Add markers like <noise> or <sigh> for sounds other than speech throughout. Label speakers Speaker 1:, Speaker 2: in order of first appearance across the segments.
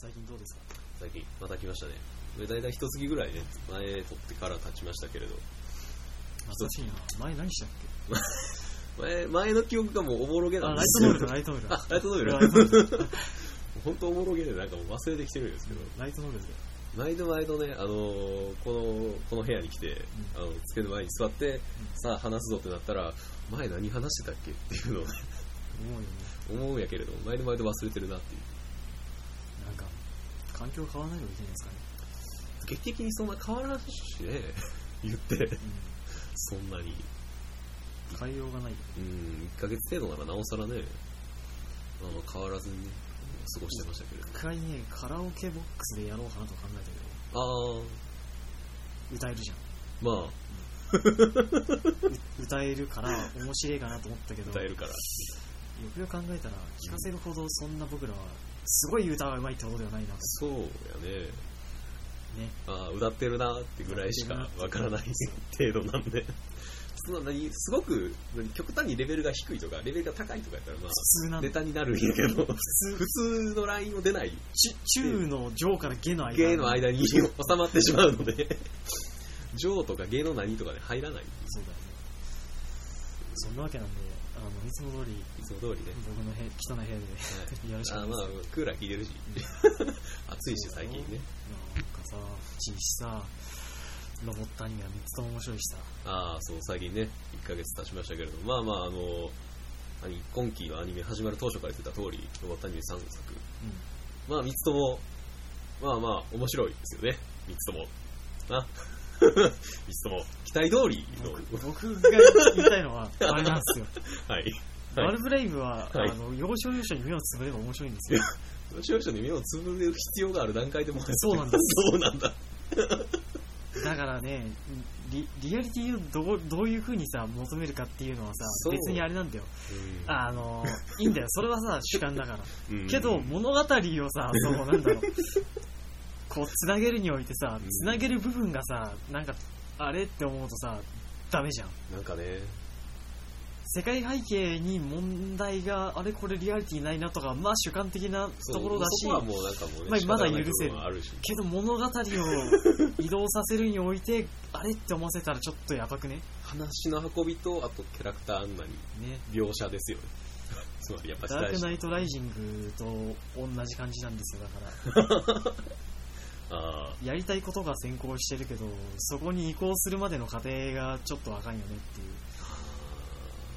Speaker 1: 最近どうですか？
Speaker 2: 最近また来ましたね。これ大体一月ぐらいね前撮ってから経ちましたけれど。
Speaker 1: 懐かしいな。前何したっ <laughs>
Speaker 2: 前前の記憶がもうおもろげ
Speaker 1: けあ
Speaker 2: なんですよ
Speaker 1: ライトノベル
Speaker 2: あライトノベル
Speaker 1: ライトノベル
Speaker 2: 本当おもろげでなんかもう忘れてきてるんですけど。
Speaker 1: ライトノベルで
Speaker 2: 毎度毎度ね、あのーこのこの部屋に来て、あの机の前に座って、さあ話すぞってなったら前何話してたっけっていうのをね。
Speaker 1: 思うよね。
Speaker 2: 思うんやけれど毎度毎度忘れてるなっていう
Speaker 1: 環境変わらないといけないですかね。
Speaker 2: 劇的にそんな変わらんしね。<laughs> 言って。そんなに。
Speaker 1: うん変えようがない
Speaker 2: うん。1ヶ月程度ならなおさらねあの変わらずにね過ごしてましたけれど
Speaker 1: 一回ねカラオケボックスでやろうかなと考えたけ
Speaker 2: ああ
Speaker 1: ど歌えるじゃん。
Speaker 2: まあ。
Speaker 1: う歌えるから面白いかなと思ったけど。
Speaker 2: 歌えるから。
Speaker 1: よくよく考えたら聞かせるほどそんな僕らはすごい歌がうまいってことではないな。と
Speaker 2: そうやね。
Speaker 1: ね。
Speaker 2: ああ歌ってるなってぐらいしかわからない程度なんで。その何すごく何極端にレベルが低いとかレベルが高いとかやったらまあ
Speaker 1: 普通なんだ。
Speaker 2: ネタになるんやけど。
Speaker 1: 普通。
Speaker 2: 普通のラインを出ない
Speaker 1: ち中の上から下の間
Speaker 2: 芸の間に収まってしまうので。上とか芸の何とかで入らない。
Speaker 1: そうだよね。そんなわけなんであのいつも通り
Speaker 2: いつも通りね。
Speaker 1: 僕のへ汚い部屋でやるしかない
Speaker 2: あまあクーラー効いてるし。<laughs> 暑いし最近ね。
Speaker 1: なんかさちいしさロボットアニメは3つとも面白いしさ。
Speaker 2: ああそう最近ね1ヶ月経ちましたけれどまあまああの何今期のアニメ始まる当初から言ってた通りロボットアニメ3作まあ3つともまあまあ面白いですよね。3つとも。な。<laughs> 3つとも期待通り。の
Speaker 1: 僕僕が言いたいのはあれなんですよ。<laughs>
Speaker 2: はい。
Speaker 1: バルブレイブは、
Speaker 2: はい。
Speaker 1: あの要所要所に目をつぶれば面白いんですよ。<laughs>
Speaker 2: 少々に目をつぶる必要がある段階でもう
Speaker 1: そうなんです。<laughs>
Speaker 2: そうなんだ。
Speaker 1: だからねリリアリティをどうどういう風にさ求めるかっていうのはさ
Speaker 2: そう。
Speaker 1: 別にあれなんだよ。
Speaker 2: うん。
Speaker 1: あのいいんだよ。それはさ主観だから。
Speaker 2: うん。
Speaker 1: けど物語をさそうなんだろう。こうつなげるにおいてさ
Speaker 2: うん
Speaker 1: つなげる部分がさなんかあれって思うとさダメじゃん。
Speaker 2: なんかね。
Speaker 1: 世界背景に問題があれこれリアリティないなとかまあ主観的なところだし
Speaker 2: そこはもうなんかもうね、
Speaker 1: まあまだ許せるけど物語を移動させるにおいてあれって思わせたらちょっとやばくね？
Speaker 2: 話の運びとあとキャラクター案内。
Speaker 1: ね。
Speaker 2: 描写ですよね。<laughs> つまりやっぱ
Speaker 1: ダークナ
Speaker 2: イ
Speaker 1: イトライジングと同じ感じなんですよだから。
Speaker 2: あ <laughs>
Speaker 1: やりたいことが先行してるけどそこに移行するまでの過程がちょっとあかんよねっていう。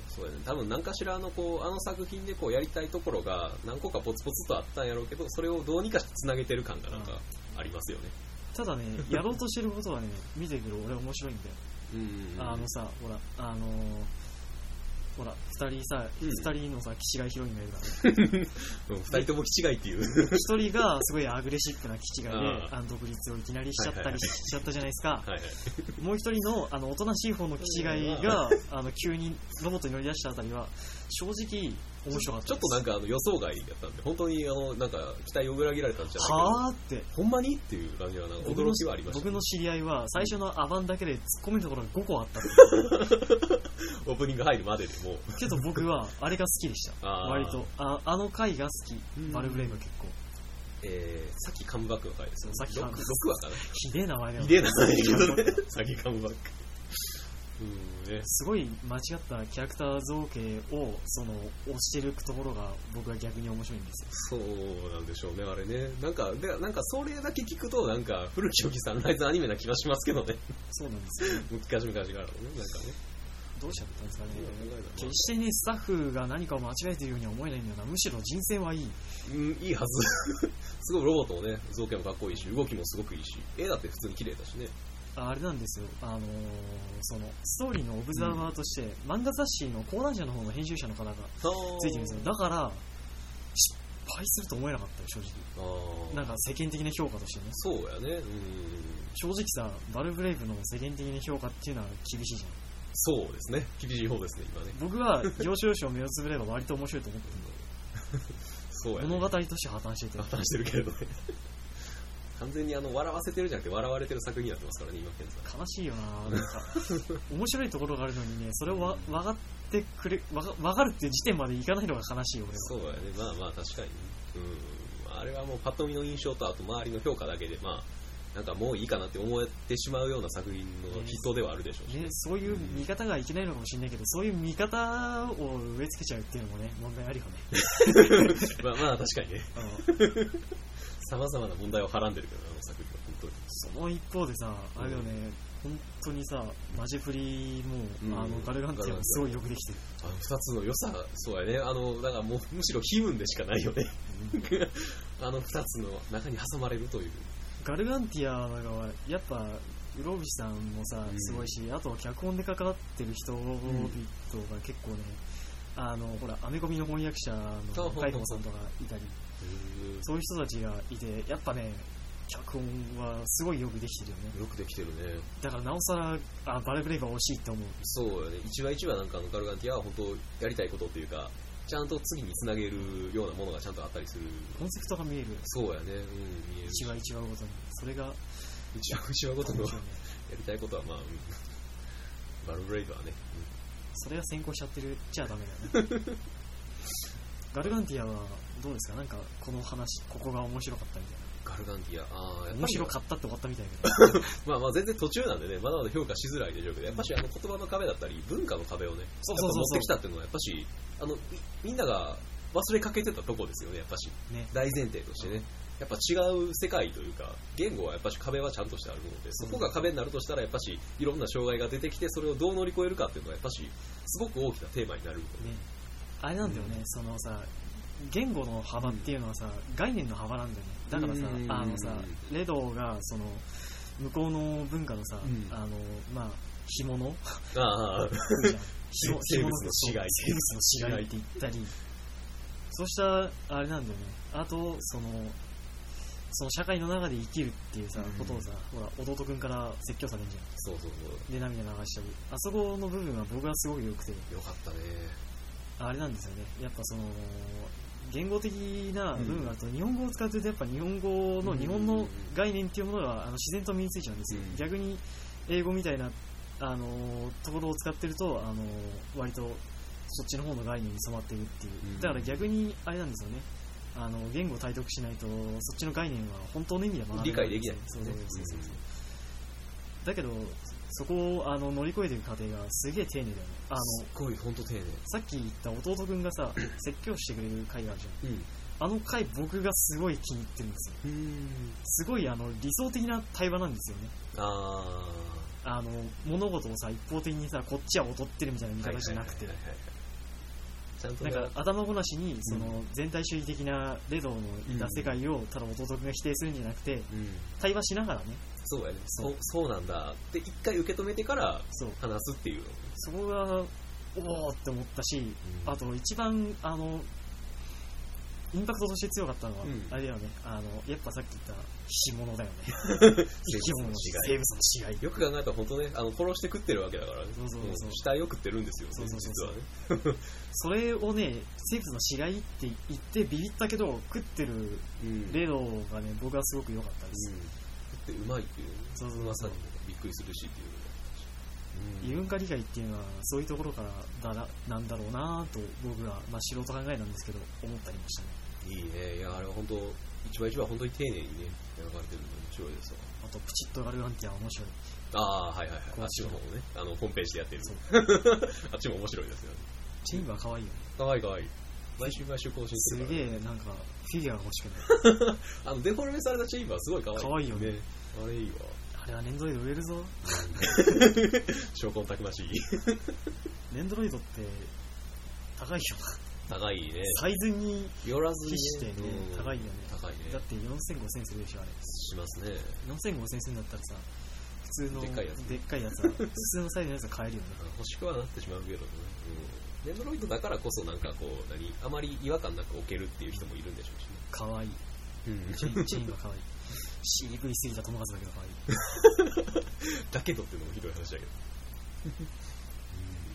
Speaker 2: ーそうやね。多分何かしらのこうあの作品でこうやりたいところが何個かポツポツとあったんやろうけどそれをどうにかつなげてる感がなんかありますよね。
Speaker 1: ただねやろうとしてることはね見てくる俺面白いんだよ。
Speaker 2: うん。
Speaker 1: あのさほらあのーほら二人さ
Speaker 2: うん。
Speaker 1: 二、人のさ気違いヒロインがいるからね。<laughs>
Speaker 2: うん二人とも気違いっていう。
Speaker 1: 一人がすごいアグレッシブな気違いで
Speaker 2: あ
Speaker 1: の独立をいきなりしちゃったりしちゃったじゃないですか。
Speaker 2: はいはい。
Speaker 1: もう一人のあのおとなしい方の気違いがあの急にロボットに乗り出したあたりは正直面白かった
Speaker 2: ちょっとなんかあの予想外やったんで本当にあのなんか期待を裏切られたんじゃない
Speaker 1: はあって。
Speaker 2: ほんまにっていう感じはなんか驚きはありました。
Speaker 1: 僕の知り合いは最初のアバンだけで突っ込めるところが5個あった <laughs>
Speaker 2: オープニング入るまででも
Speaker 1: けど僕はあれが好きでした。<laughs> 割と。ああの回が好き。
Speaker 2: うん。
Speaker 1: バルブレイブは結構。
Speaker 2: えー、さっきカムバックの回ですよ
Speaker 1: そうさっきカム
Speaker 2: 6話かな。
Speaker 1: ひでえ名前だよ。
Speaker 2: ひでえな名前だけどね。さっきカムバックうんね
Speaker 1: すごい間違ったキャラクター造形をその押してるところが僕は逆に面白いんですよ。
Speaker 2: そうなんでしょうねあれね。なんかでなんかそれだけ聞くとなんか古き良きサンライズアニメな気がしますけどね。
Speaker 1: そうなんですよ。
Speaker 2: 昔々からのねなんかね。
Speaker 1: どうしちゃったんですかね。
Speaker 2: うん
Speaker 1: 決してねスタッフが何かを間違えているようには思えないんだよなむしろ人選はいい。
Speaker 2: うんいいはず。<laughs> すごいロボットもね造形もかっこいいし動きもすごくいいし。絵だって普通に綺麗だしね
Speaker 1: ああれなんですよ。あのーそのストーリーのオブザーバーとして、漫画雑誌の講談社の方の編集者の方がついてるんですよ。だから失敗すると思えなかったよ正直。なんか世間的な評価としてね。
Speaker 2: そうやね。うん。
Speaker 1: 正直さバルブレイブの世間的な評価っていうのは厳しいじゃん。
Speaker 2: そうですね。厳しい方ですね今ね。
Speaker 1: 僕は要所要所目をつぶれば割と面白いと思って <laughs>
Speaker 2: そうやね。
Speaker 1: る物語として破綻してて。
Speaker 2: 破綻してるけれどね完全にあの笑わせてるじゃなくて笑われてる作品になってますからね今現在
Speaker 1: 悲しいよななんか。面白いところがあるのにねそれをわ分かってくれ分かるっていう時点までいかないのが悲しいよ俺は。
Speaker 2: そうやね。まあまあ確かに。ねうん。ああれはもうパッと見の印象とあと周りの評価だけでまあなんかもういいかなって思ってしまうような作品の筆頭ではあるでしょうし、
Speaker 1: ね、そういう見方がいけないのかもしれないけど、そういう見方を植え付けちゃうっていうのもね、問題あるよね。<laughs>
Speaker 2: まあまあ確かにね。<laughs> さまざまな問題をはらんでるけど、あの作品は本当に。
Speaker 1: その一方でさ、あれよね、うん、本当にさ、マジフリも、うん、あのガルガンティアもすごいよくできてる。
Speaker 2: あの二つの良さ、そうやね。あの、だからもうむしろ悲運でしかないよね。<laughs> あの二つの中に挟まれるという。
Speaker 1: ガルガンティアがやっぱうろぶしさんもさすごいし、うん、あと脚本で関わってる人々が結構ね、あのほらアメコミの翻訳者の海藤さんとかいたりそういう人たちがいてやっぱね脚本はすごいよくできてるよね。
Speaker 2: よくできてるね。
Speaker 1: だからなおさらあバレブレイブは惜しいって思う。
Speaker 2: そうよね。一話一話なんかのガルガンティアは本当やりたいことっていうかちゃんと次につなげるようなものがちゃんとあったりする。
Speaker 1: コンセプトが見える
Speaker 2: そうやね、うん、
Speaker 1: 見える。一話一話ごとに。それが
Speaker 2: 一話一話ごとのやりたいことはまあ、うん、バルブレイドはね、うん、
Speaker 1: それが先行しちゃってるっちゃダメだよね。<laughs> ガルガンティアはどうですか？なんかこの話ここが面白かったみたいな
Speaker 2: ガルガンティア、あ
Speaker 1: あ、面白かったって終わったみたい
Speaker 2: けど。<laughs> まあまあ全然途中なんでね、まだまだ評価しづらいでしょうけど、やっぱしあの言葉の壁だったり、文化の壁をね、そうそうそう持ってきたっていうのは、やっぱし、あの、みんなが忘れかけてたとこですよね、やっぱし。ね、大前提としてね。やっぱ違う世界というか、言語はやっぱし壁はちゃんとしてあるもので、そこが壁になるとしたら、やっぱし、いろんな障害が出てきて、それをどう乗り越えるかっていうのは、やっぱし、すごく大きなテーマになる。ね、
Speaker 1: あれなんだよね、うん、そのさ、言語の幅っていうのはさ、概念の幅なんだよね。だからさ、あのさ、レドが、その、向こうの文化のさ、あの、まあ、干物？ああ、
Speaker 2: 生物の死骸。
Speaker 1: 生物の死骸って言ったり、そうした、あれなんだよね。あと、その、その社会の中で生きるっていうさ、ことをさ、ほら、弟くんから説教されんじゃん。
Speaker 2: そうそうそ
Speaker 1: う。で、涙流したり。あそこの部分は僕はすごく良くて。
Speaker 2: よかったね。
Speaker 1: あれなんですよね。やっぱその、言語的な部分があると、日本語を使ってるとやっぱ日本語の日本の概念っていうものがあの自然と身についちゃうんですよ、逆に英語みたいなあのところを使ってるとあの割とそっちの方の概念に染まっているっていう。だから逆にあれなんですよね。あの言語を体得しないとそっちの概念は本当の意味で学べない
Speaker 2: 理解できない、
Speaker 1: そうそうそうそう。だけどそこをあの乗り越えていく過程がすげえ丁寧だよね。あの
Speaker 2: すごい本当丁寧。
Speaker 1: さっき言った弟くんがさ説教してくれる回があるじゃん、うん、あの回僕がすごい気に入ってるんですよ。すごいあの理想的な対話なんですよね。ああの物事をさ一方的にさこっちは劣ってるみたいな見方じゃなくて。なんか頭ごなしにその全体主義的なレドのいた世界をただ弟君が否定するんじゃなくて、対話しながらね
Speaker 2: そうやね。そうそうなんだって一回受け止めてから話すっていう。
Speaker 1: そこがおおって思ったし、うん、あと一番あのインパクトとして強かったのは、うん、あれだよね。あのやっぱさっき言った干物だよね。<laughs> 生き物の死骸。生物の
Speaker 2: よく考えたら本当ねあの殺して食ってるわけだからね。そうそうそう死体を食ってるんですよ、ね、そうそうそう実はね。<laughs> <laughs>
Speaker 1: それをね生物の死骸って言ってビビったけど食ってる例のがね、僕はすごく良かったです、うん
Speaker 2: ってうまいっていう、そうそう噂にもびっくりするしっていう
Speaker 1: 異文化理解っていうのはそういうところからだなんだろうなと僕は、まあ、素人考えなんですけど思ったりましたね。
Speaker 2: いいね。いやあれは本当一番一番本当に丁寧にね描かれてるので面白いですわ。
Speaker 1: あとプチッとガルガンティア面白い
Speaker 2: ああはいはいはい。あっちの方もね。あのホームページでやってる。<laughs> あっちも面白いですよ。ね
Speaker 1: チームは可愛いよね。
Speaker 2: 可愛い可愛い毎週毎週更新
Speaker 1: するすげえなんかフィギュアが欲し
Speaker 2: くなる。<laughs> あのデフォルメされたチームはすごい可愛い
Speaker 1: 可愛いよね。
Speaker 2: あれいいわ
Speaker 1: あれはネンドロイド売れるぞ。<laughs>
Speaker 2: 証拠たくましい。<laughs>
Speaker 1: ネンドロイドって高いよ。
Speaker 2: な高いね。
Speaker 1: サイズに
Speaker 2: よらず
Speaker 1: に、してね、うん、高いよね。
Speaker 2: 高いね。
Speaker 1: だって4000、5000するでしょあれ。
Speaker 2: しますね。
Speaker 1: 4000、5000するんだったらさ普通のでっかいやつ。でっかいやつは普通のサイズのやつは買えるよね。
Speaker 2: 欲しくはなってしまうけどね、うん、ネンドロイドだからこそなんかこう何あまり違和感なく置けるっていう人もいるんでしょうしね。
Speaker 1: かわい。い、うん、チェーンがかわい。い渋いすぎた友達だけど
Speaker 2: 可愛い。<laughs> だけどっていうのもひどい話だけど。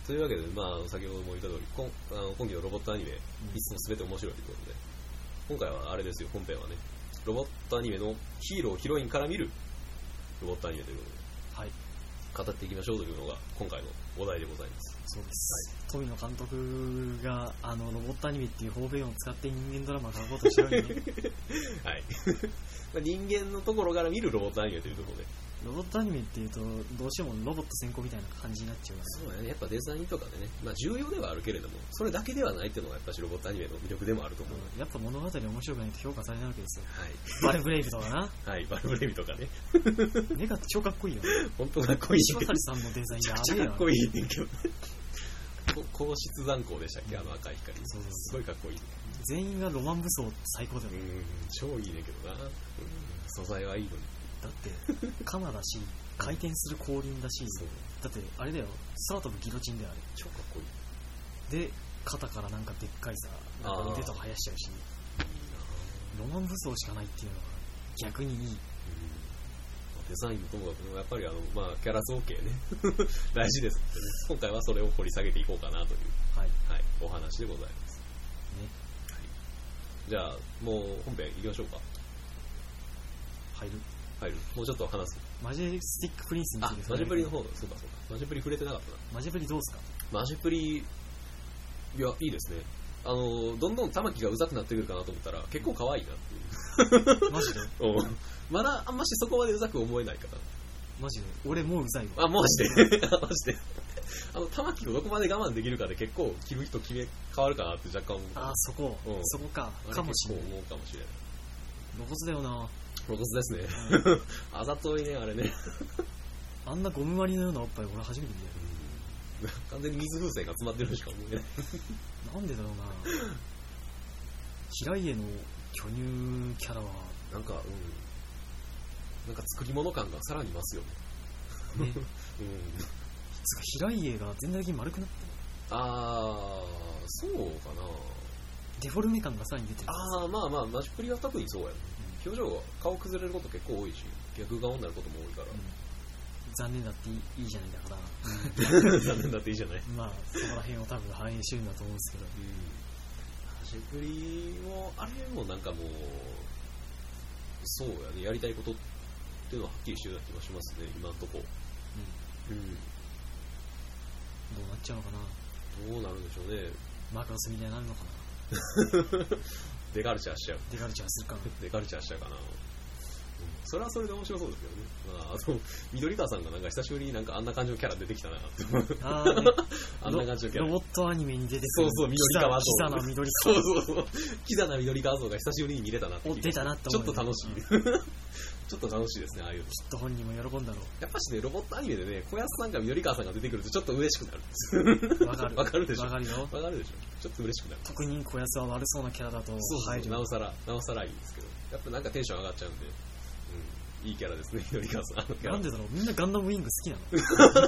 Speaker 2: というわけで、まあ、先ほども言った通り今あの今期のロボットアニメ、いつも全て面白いということで。今回はあれですよ本編はねロボットアニメのヒーローヒロインから見るロボットアニメということで、はい、語っていきましょうというのが今回のお題でございます。
Speaker 1: そうです、富野監督があのロボットアニメっていう方便を使って人間ドラマを描こうとしてるのに <laughs>
Speaker 2: はい。<laughs> 人間のところから見るロボットアニメというところで
Speaker 1: ロボットアニメっていうとどうしてもロボット先行みたいな感じになっちゃう
Speaker 2: そうだね。やっぱデザインとかでね、まあ、重要ではあるけれどもそれだけではないっていうのがやっぱしロボットアニメの魅力でもあると思う、
Speaker 1: うん、やっぱ物語面白くないと評価されないわけですよ、はい、バルブレイブとかな。
Speaker 2: はい。バルブレイブとかね。<laughs>
Speaker 1: 目が超かっこいいよ
Speaker 2: 本当かっこいい
Speaker 1: 石渡さんのデザインやべえ
Speaker 2: かっこいいね。んけど高質残光でしたっけ？あの赤い光。そうそうすごいかっこいい、
Speaker 1: 全員がロマン武装最高だよね。
Speaker 2: 超いいねんけどな、うん、素材はいいのに
Speaker 1: だって鎌だし回転する後輪だし、だってあれだよ空飛ぶギロチンであれ。
Speaker 2: 超かっこい
Speaker 1: い。で肩からなんかでっかいさなんか腕とか生やしちゃうしロマン武装しかないっていうのが逆にいい、
Speaker 2: デザインもともかくやっぱりあの、まあ、キャラ造形ね。<laughs> 大事ですので、ね、今回はそれを掘り下げていこうかなという、はい、はい、お話でございます、ね。はい、じゃあもう本編いきましょうか。
Speaker 1: 入る
Speaker 2: 入る。もうちょっと話す。
Speaker 1: マジェスティックプリンスについて。
Speaker 2: マジプリの方だ。そうかそうか。マジプリ触れてなかったな。
Speaker 1: マジプリどうすか？
Speaker 2: マジプリいやいいですね。あのどんどん玉木がうざくなってくるかなと思ったら結構可愛いな
Speaker 1: っていう。マジで？<laughs>
Speaker 2: まだあんましそこまでうざく思えないかな
Speaker 1: マジで？俺もううざい
Speaker 2: わ。あマジで？<laughs> マジで？あの玉木をどこまで我慢できるかで結構着る人決め変わるかなって若干思う。
Speaker 1: あそこ、うん、そこか。かもしれない。
Speaker 2: 思うかもしれない。
Speaker 1: 露骨だよな
Speaker 2: 露骨ですね。あざといね、あれね。
Speaker 1: あんなゴム割りのようなおっぱい俺初めて
Speaker 2: 見たよ。完全に水風船が詰まってるしか思えない。
Speaker 1: なんでだろうな平家の巨乳キャラは。
Speaker 2: なんか、うん。なんか作り物感がさらに増すよね。ね。<laughs> うん。
Speaker 1: つか平家が全体的に丸くなって
Speaker 2: あー、そうかな。
Speaker 1: デフォルメ感がさらに出てる。
Speaker 2: あー、まあまあ、マジプリは特にそうやね。表情が顔崩れること結構多いし逆顔になることも多いから、うん、
Speaker 1: 残念だっていいじゃないだから。<laughs>
Speaker 2: 残念だっていいじゃない。
Speaker 1: まあそこら辺を多分反映してるんだと思うんですけど、うん、
Speaker 2: 端プリもあれもなんかもうそうやねやりたいことっていうのははっきりしてるような気がしますね今んとこ。うん、うん、
Speaker 1: どうなっちゃうのかな。
Speaker 2: どうなるんでしょうね。
Speaker 1: マクロスみたいになるのかな <laughs>
Speaker 2: デカルチャーしちゃう。
Speaker 1: デカルチャーするかな。
Speaker 2: デカルチャーしちゃうかな。それはそれで面白そうですけどね。まあ、あと、緑川さんがなんか久しぶりになんかあんな感じのキャラ出てきたなって思う。あ,、ね、あんな感じのキャラ。
Speaker 1: ロボットアニメに出て
Speaker 2: くる。そうそう、緑川像。
Speaker 1: キザな緑
Speaker 2: 川そうそうそう。キザな緑川像が久しぶりに見れたなって
Speaker 1: 出たなって
Speaker 2: 思う。ちょっと楽しい。<laughs> ちょっと楽しいですね、ああいうの。き
Speaker 1: っと本人も喜んだろう。
Speaker 2: やっぱしね、ロボットアニメでね、小安さんか緑川さんが出てくるとちょっと嬉しくなる
Speaker 1: わかる。<laughs>
Speaker 2: わかるでしょ。
Speaker 1: わかるよ。
Speaker 2: わかるでしょ。ちょっと嬉しくなる。
Speaker 1: 特に小安は悪そうなキャラだと
Speaker 2: 入る。なおさら、なおさらいいんですけど。やっぱなんかテンション上がっちゃうんで。うん、いいキャラですね、緑川さん。
Speaker 1: なんでだろうみんなガンダムウィング好きな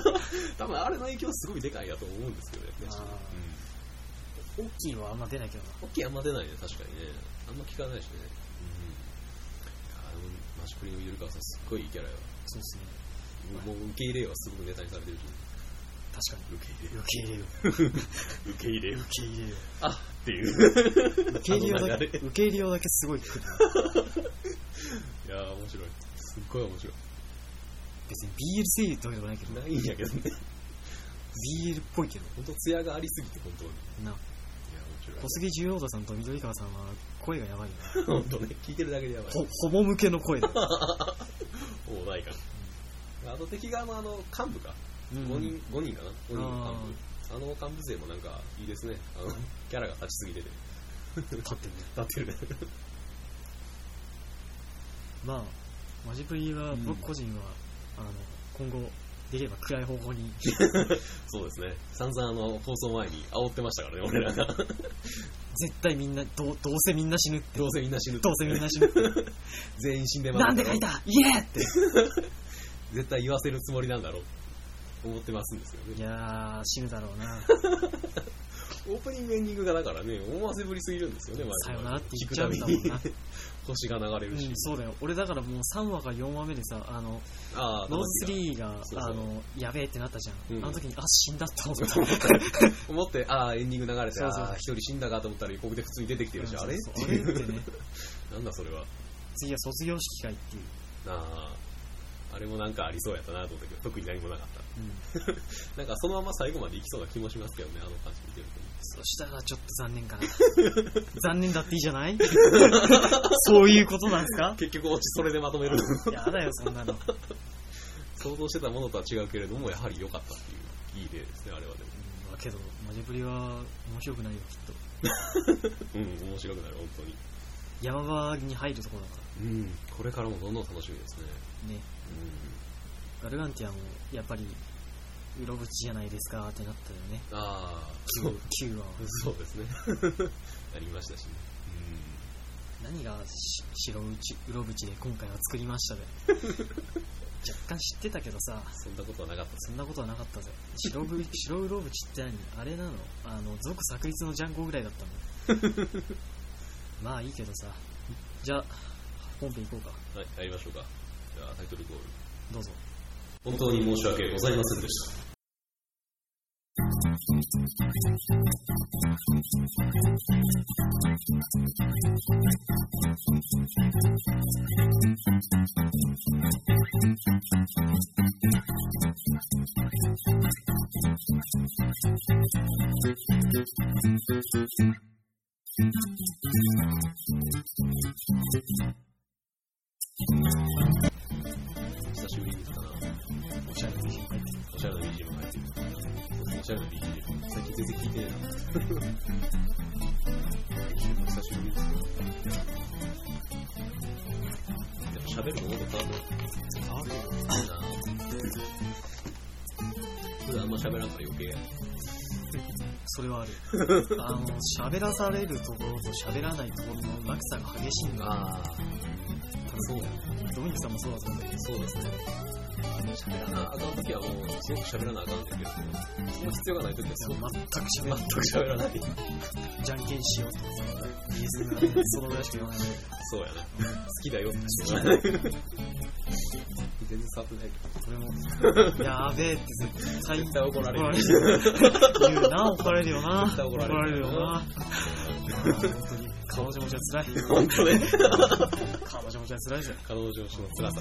Speaker 2: の？<laughs> 多分あれの影響すごいでかいやと思うんですけどね。
Speaker 1: うん、大きいはあんま出ないけどな。
Speaker 2: 大きいあんま出ないね、確かにね。あんま聞かないしね。マシプリのゆるかわさんすっごいいいキャラよ。
Speaker 1: そうっすね。
Speaker 2: もう受け入れよはすごくネタにされてるし。
Speaker 1: 確かに。
Speaker 2: 受け入れよ
Speaker 1: 受け入れよ <laughs>
Speaker 2: 受け入れよ
Speaker 1: 受け入れよ
Speaker 2: あっていう。
Speaker 1: 受け入れようだけ受け入れようだけすごい <laughs>
Speaker 2: いや面白い。すっごい面白い
Speaker 1: 別に BL 声優ってわけでもないけど
Speaker 2: ないんやけどね
Speaker 1: BL っぽいけど
Speaker 2: 本当艶がありすぎて本当に
Speaker 1: な小杉十郎太さんと緑川さんは声がやばいよ
Speaker 2: ね。本当ね、聞いてるだけでやばい。
Speaker 1: ほ、ほぼ向けの声だ。<laughs>
Speaker 2: おないか。あと敵側のあの、幹部か。うん、5人、5人かな ?5 人の幹部。あの幹部勢もなんかいいですね。あの、<laughs> キャラが立ちすぎてて。
Speaker 1: 立ってるね。
Speaker 2: 立ってるね。
Speaker 1: まあ、マジプリは僕個人は、うん、あの、今後、できれば暗い方向に。<laughs>
Speaker 2: そうですね。散々あの放送前に煽ってましたからね俺らが。
Speaker 1: 絶対みんなどどうせみんな死ぬって。
Speaker 2: どうせみんな死ぬ
Speaker 1: どうせみんな死ぬ <laughs>
Speaker 2: 全員死んでます
Speaker 1: なんで書いた？言えって。<laughs>
Speaker 2: 絶対言わせるつもりなんだろう。思ってますんですよね。
Speaker 1: いやー死ぬだろうな
Speaker 2: オープニングエンディングがだからね思わせぶりすぎるんですよね
Speaker 1: さよならって言っちゃうんだもんな。
Speaker 2: 星が流れるし、
Speaker 1: うん、そうだよ。俺だからもう3話か4話目でさあのあノーズ3があのやべえってなったじゃん、うん、あの時にあ死んだって思った。
Speaker 2: 思ってああエンディング流れてああ一人死んだかと思ったら予告で普通に出てきてるし、あれ？
Speaker 1: っていう。あれってね。<laughs>
Speaker 2: なんだそれは。
Speaker 1: 次は卒業式会っていう。
Speaker 2: あああれもなんかありそうやったなと思ったけど、特に何もなかった。
Speaker 1: うん。
Speaker 2: なんかそのまま最後までいきそうな気もしますけどね、あの感じ見てる
Speaker 1: そしたらちょっと残念かな。<laughs> 残念だっていいじゃない？<laughs> そういうことなんですか？
Speaker 2: と。結局オチそれでまとめる。
Speaker 1: やだよ、そんなの。
Speaker 2: 想像してたものとは違うけれども、やはり良かったっていう、いい例ですね、あれはでも。
Speaker 1: まあけど、マジプリは面白くないよ、きっと。
Speaker 2: うん、面白くなる、本当に。
Speaker 1: 山場に入るところだか
Speaker 2: うん、これからもどんどん楽しみですね。
Speaker 1: ら。ね。
Speaker 2: うん。
Speaker 1: ガルガンティアも、やっぱり、うろぶちじゃないですかってなったよね。
Speaker 2: ああ、そう、
Speaker 1: 9話は。
Speaker 2: そうですね。<laughs> ありましたしね。
Speaker 1: 何がし白打ち、うろぶちで今回は作りましたで。<laughs> 若干知ってたけどさ、
Speaker 2: そんなことはなかった。
Speaker 1: そんなことはなかったぜ。白ぶ <laughs> 白うろぶちって何？あれなの？あの、族炸裂のジャンゴぐらいだったのまあいいけどさ。じゃあ、本編行こうか。
Speaker 2: はい、入りましょうか。じゃあ、タイトルコール。
Speaker 1: どうぞ。
Speaker 2: 本当に申し訳ございませんでした。久しぶりに見たな。
Speaker 1: おしゃれな BGM。
Speaker 2: おしゃれな BGM 入ってる。おしゃれな BGM。最近全然聞いてないな。久しぶりですやっぱ喋るものと変わる
Speaker 1: 変わるよ。
Speaker 2: いいな普段あんま喋らんから余計や。
Speaker 1: それはある。あの、喋らされるところと喋らないところの落差が激しいんだ。
Speaker 2: ああ、そうや。
Speaker 1: ドミニクさんもそうだと思うんだけど。
Speaker 2: そうですね。喋らなあかんときはもう、すごく喋らなあかんねんけど、その必要がないときはすごく
Speaker 1: 全く喋らない。
Speaker 2: 全く喋らない。
Speaker 1: じゃんけんしよ。うとかさ、リズムがねそのぐらいしか言わない
Speaker 2: そうやな。好きだよ。って言ってた全然触ってないけど。
Speaker 1: ど、やべえって絶対
Speaker 2: 絶対怒られる。
Speaker 1: 言うな、怒られるよ。な。
Speaker 2: 怒られる
Speaker 1: よ。な。あー本当に、彼女持ちは辛い。
Speaker 2: 本当ね。
Speaker 1: 彼女持ちは辛いぜ。
Speaker 2: 彼女の辛さ。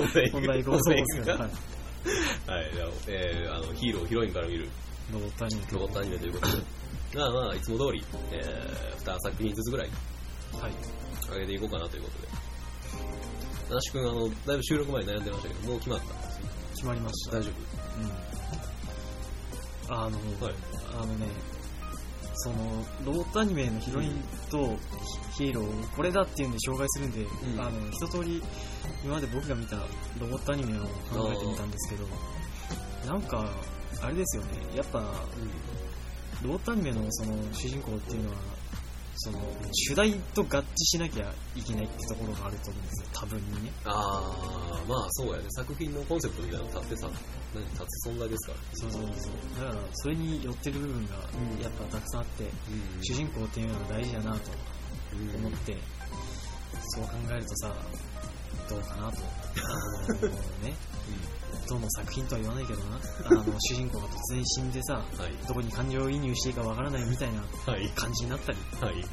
Speaker 2: 本題
Speaker 1: 本題行こうそうですけど、はい。
Speaker 2: はい。えー、あの、ヒーロー、ヒロインから見る
Speaker 1: ロボットアニメ
Speaker 2: ロボットアニメということで。まあまあ、いつも通り、えー、2作品ずつぐらい
Speaker 1: はい。
Speaker 2: 上げていこうかなということで。那須君、あの、だいぶ収録前に悩んでましたけど、もう決まった？
Speaker 1: 決まりました。
Speaker 2: 大丈
Speaker 1: うん。あの、
Speaker 2: 夫はい。
Speaker 1: あのね、その、ロボットアニメのヒロインとヒヒーローをこれだっていうんで紹介するんで、
Speaker 2: ん。
Speaker 1: あの、一通り今まで僕が見たロボットアニメを考えてみたんですけど、なんか、あれですよね、やっぱ、ロボットアニメのその主人公っていうのは、その、主題と合致しなきゃいけないってところがあると思うんですよ、多分にね。
Speaker 2: あー、まあそうやね。作品のコンセプトみたいなの立ってさ、何立つ存在ですから。
Speaker 1: そうそうそう。だから、それに寄ってる部分が
Speaker 2: うん
Speaker 1: やっぱたくさんあって、
Speaker 2: うん
Speaker 1: 主人公っていうのは大事だなと思って、そう考えるとさ、どうかなと。あのね、<laughs> どの作品とは言わないけどな、<laughs> あの、主人公が突然死んでさ、
Speaker 2: はい。
Speaker 1: どこに感情移入していいかわからないみたいな
Speaker 2: はい。
Speaker 1: 感じになったり、
Speaker 2: はい。<laughs>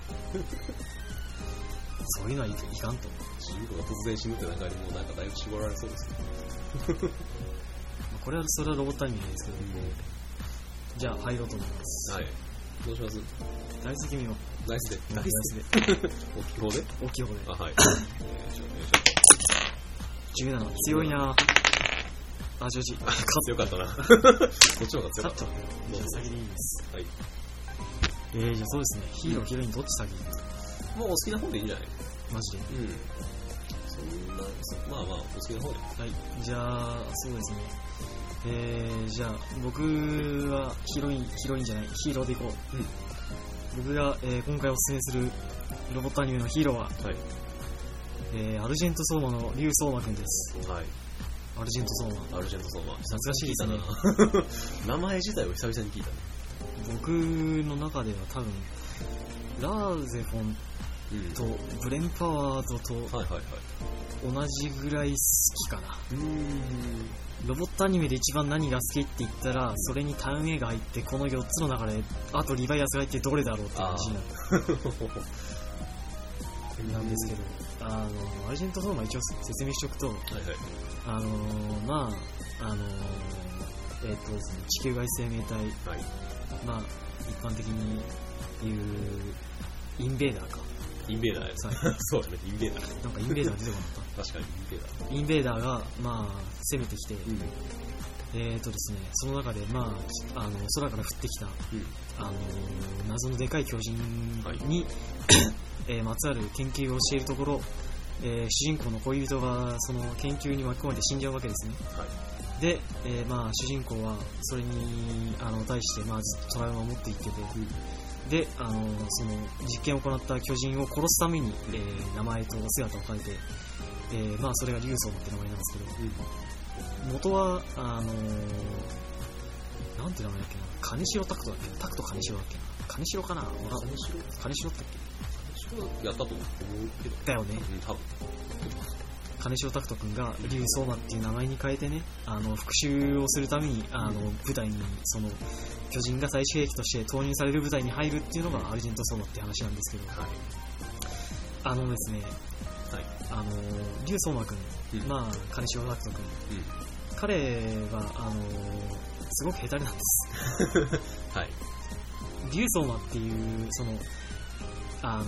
Speaker 1: そういうのはいいかんと。
Speaker 2: 主人公が突然死ぬって中にもうなんかだいぶ絞られそうですね。
Speaker 1: ま <laughs> あこれは、それはロボットアニメですけど、じゃあ入ろうと思います。
Speaker 2: はい。どうします？
Speaker 1: 大好き見よう。
Speaker 2: ナイスで。
Speaker 1: ナイスで。
Speaker 2: 大きい方で？
Speaker 1: 大きい方で
Speaker 2: あ、。はい。えー、ちょっとお願いし
Speaker 1: 17。強いなあ、ジョージ。
Speaker 2: ます。強かったな。<laughs> こっちの方が強かった。
Speaker 1: じゃあ先でいいです。
Speaker 2: はい。
Speaker 1: えー、じゃあそうですね。ヒーロー、ヒロインどっち先
Speaker 2: もうお好きな方でいいんじゃない？
Speaker 1: マジで？
Speaker 2: うん。そんな、そまあまあ、お好きな方で。
Speaker 1: はい。じゃあ、そうですね。えー、じゃあ、僕はヒロイン、ヒロインじゃない、ヒーローでいこう。
Speaker 2: うん
Speaker 1: 僕が、えー今回おすすめするロボットアニメのヒーローは、
Speaker 2: はい。
Speaker 1: えー、アルジェント・ソーマのリュウ・ソーマくんです。
Speaker 2: はい。
Speaker 1: アルジェント・ソーマ。
Speaker 2: アルジェント・ソーマ。
Speaker 1: 懐かしい
Speaker 2: な。名前自体を久々に聞いたね。
Speaker 1: 僕の中では多分、ラーゼフォンとブレンパワードと。同じぐらい好きかな。ロボットアニメで一番何が好きって言ったら、それにタウン A が入って、この4つの中で、あとリバイアスが入ってどれだろうって話にな <laughs> なんですけど、あの、アルジェントソーマ一応説明しておくと、
Speaker 2: はいはい。
Speaker 1: あのまあ、あのえっ、とですね、地球外生命体、
Speaker 2: はい。
Speaker 1: まあ、一般的に言う、インベーダーか。
Speaker 2: インベーダーや
Speaker 1: はい <laughs>
Speaker 2: そうだね、インベーダー。
Speaker 1: なんかインベーダー出てこなかっ
Speaker 2: 確かにインベーダー。
Speaker 1: た。インベーダーが、まあ、攻めてきて、
Speaker 2: うん。
Speaker 1: えっ、とですね、その中で、まあ、あの、空から降ってきた、あの謎のでかい巨人に、えーまつわる研究をしているところ、えー主人公の恋人がその研究に巻き込まれて死んじゃうわけですね。
Speaker 2: はい。
Speaker 1: で、えーまあ、主人公はそれにあの対して、まあ、ずっとトラウマを持っていってて、であのその実験を行った巨人を殺すために、えー名前と姿を変えて、えーまあ、それが竜ソって名前なんですけど、元はあのなんて名前だっけな。金城拓人だっけ？タクト金城だっけな。金城かな？わかんない。金城？だったっ
Speaker 2: やったと思うけど。
Speaker 1: けだよね
Speaker 2: うん、多分。
Speaker 1: 金城拓人君が竜相馬っていう名前に変えてねあの復讐をするためにあの舞台にその巨人が最終兵器として投入される舞台に入るっていうのがアルジェント相馬っていう話なんですけど
Speaker 2: はい。
Speaker 1: あのですね
Speaker 2: はい。
Speaker 1: あの竜相馬君、
Speaker 2: うん
Speaker 1: まあ金城拓人君
Speaker 2: うん。
Speaker 1: 彼はあのすごくヘタレなんです <laughs>
Speaker 2: はい。
Speaker 1: 竜相馬っていうそのあの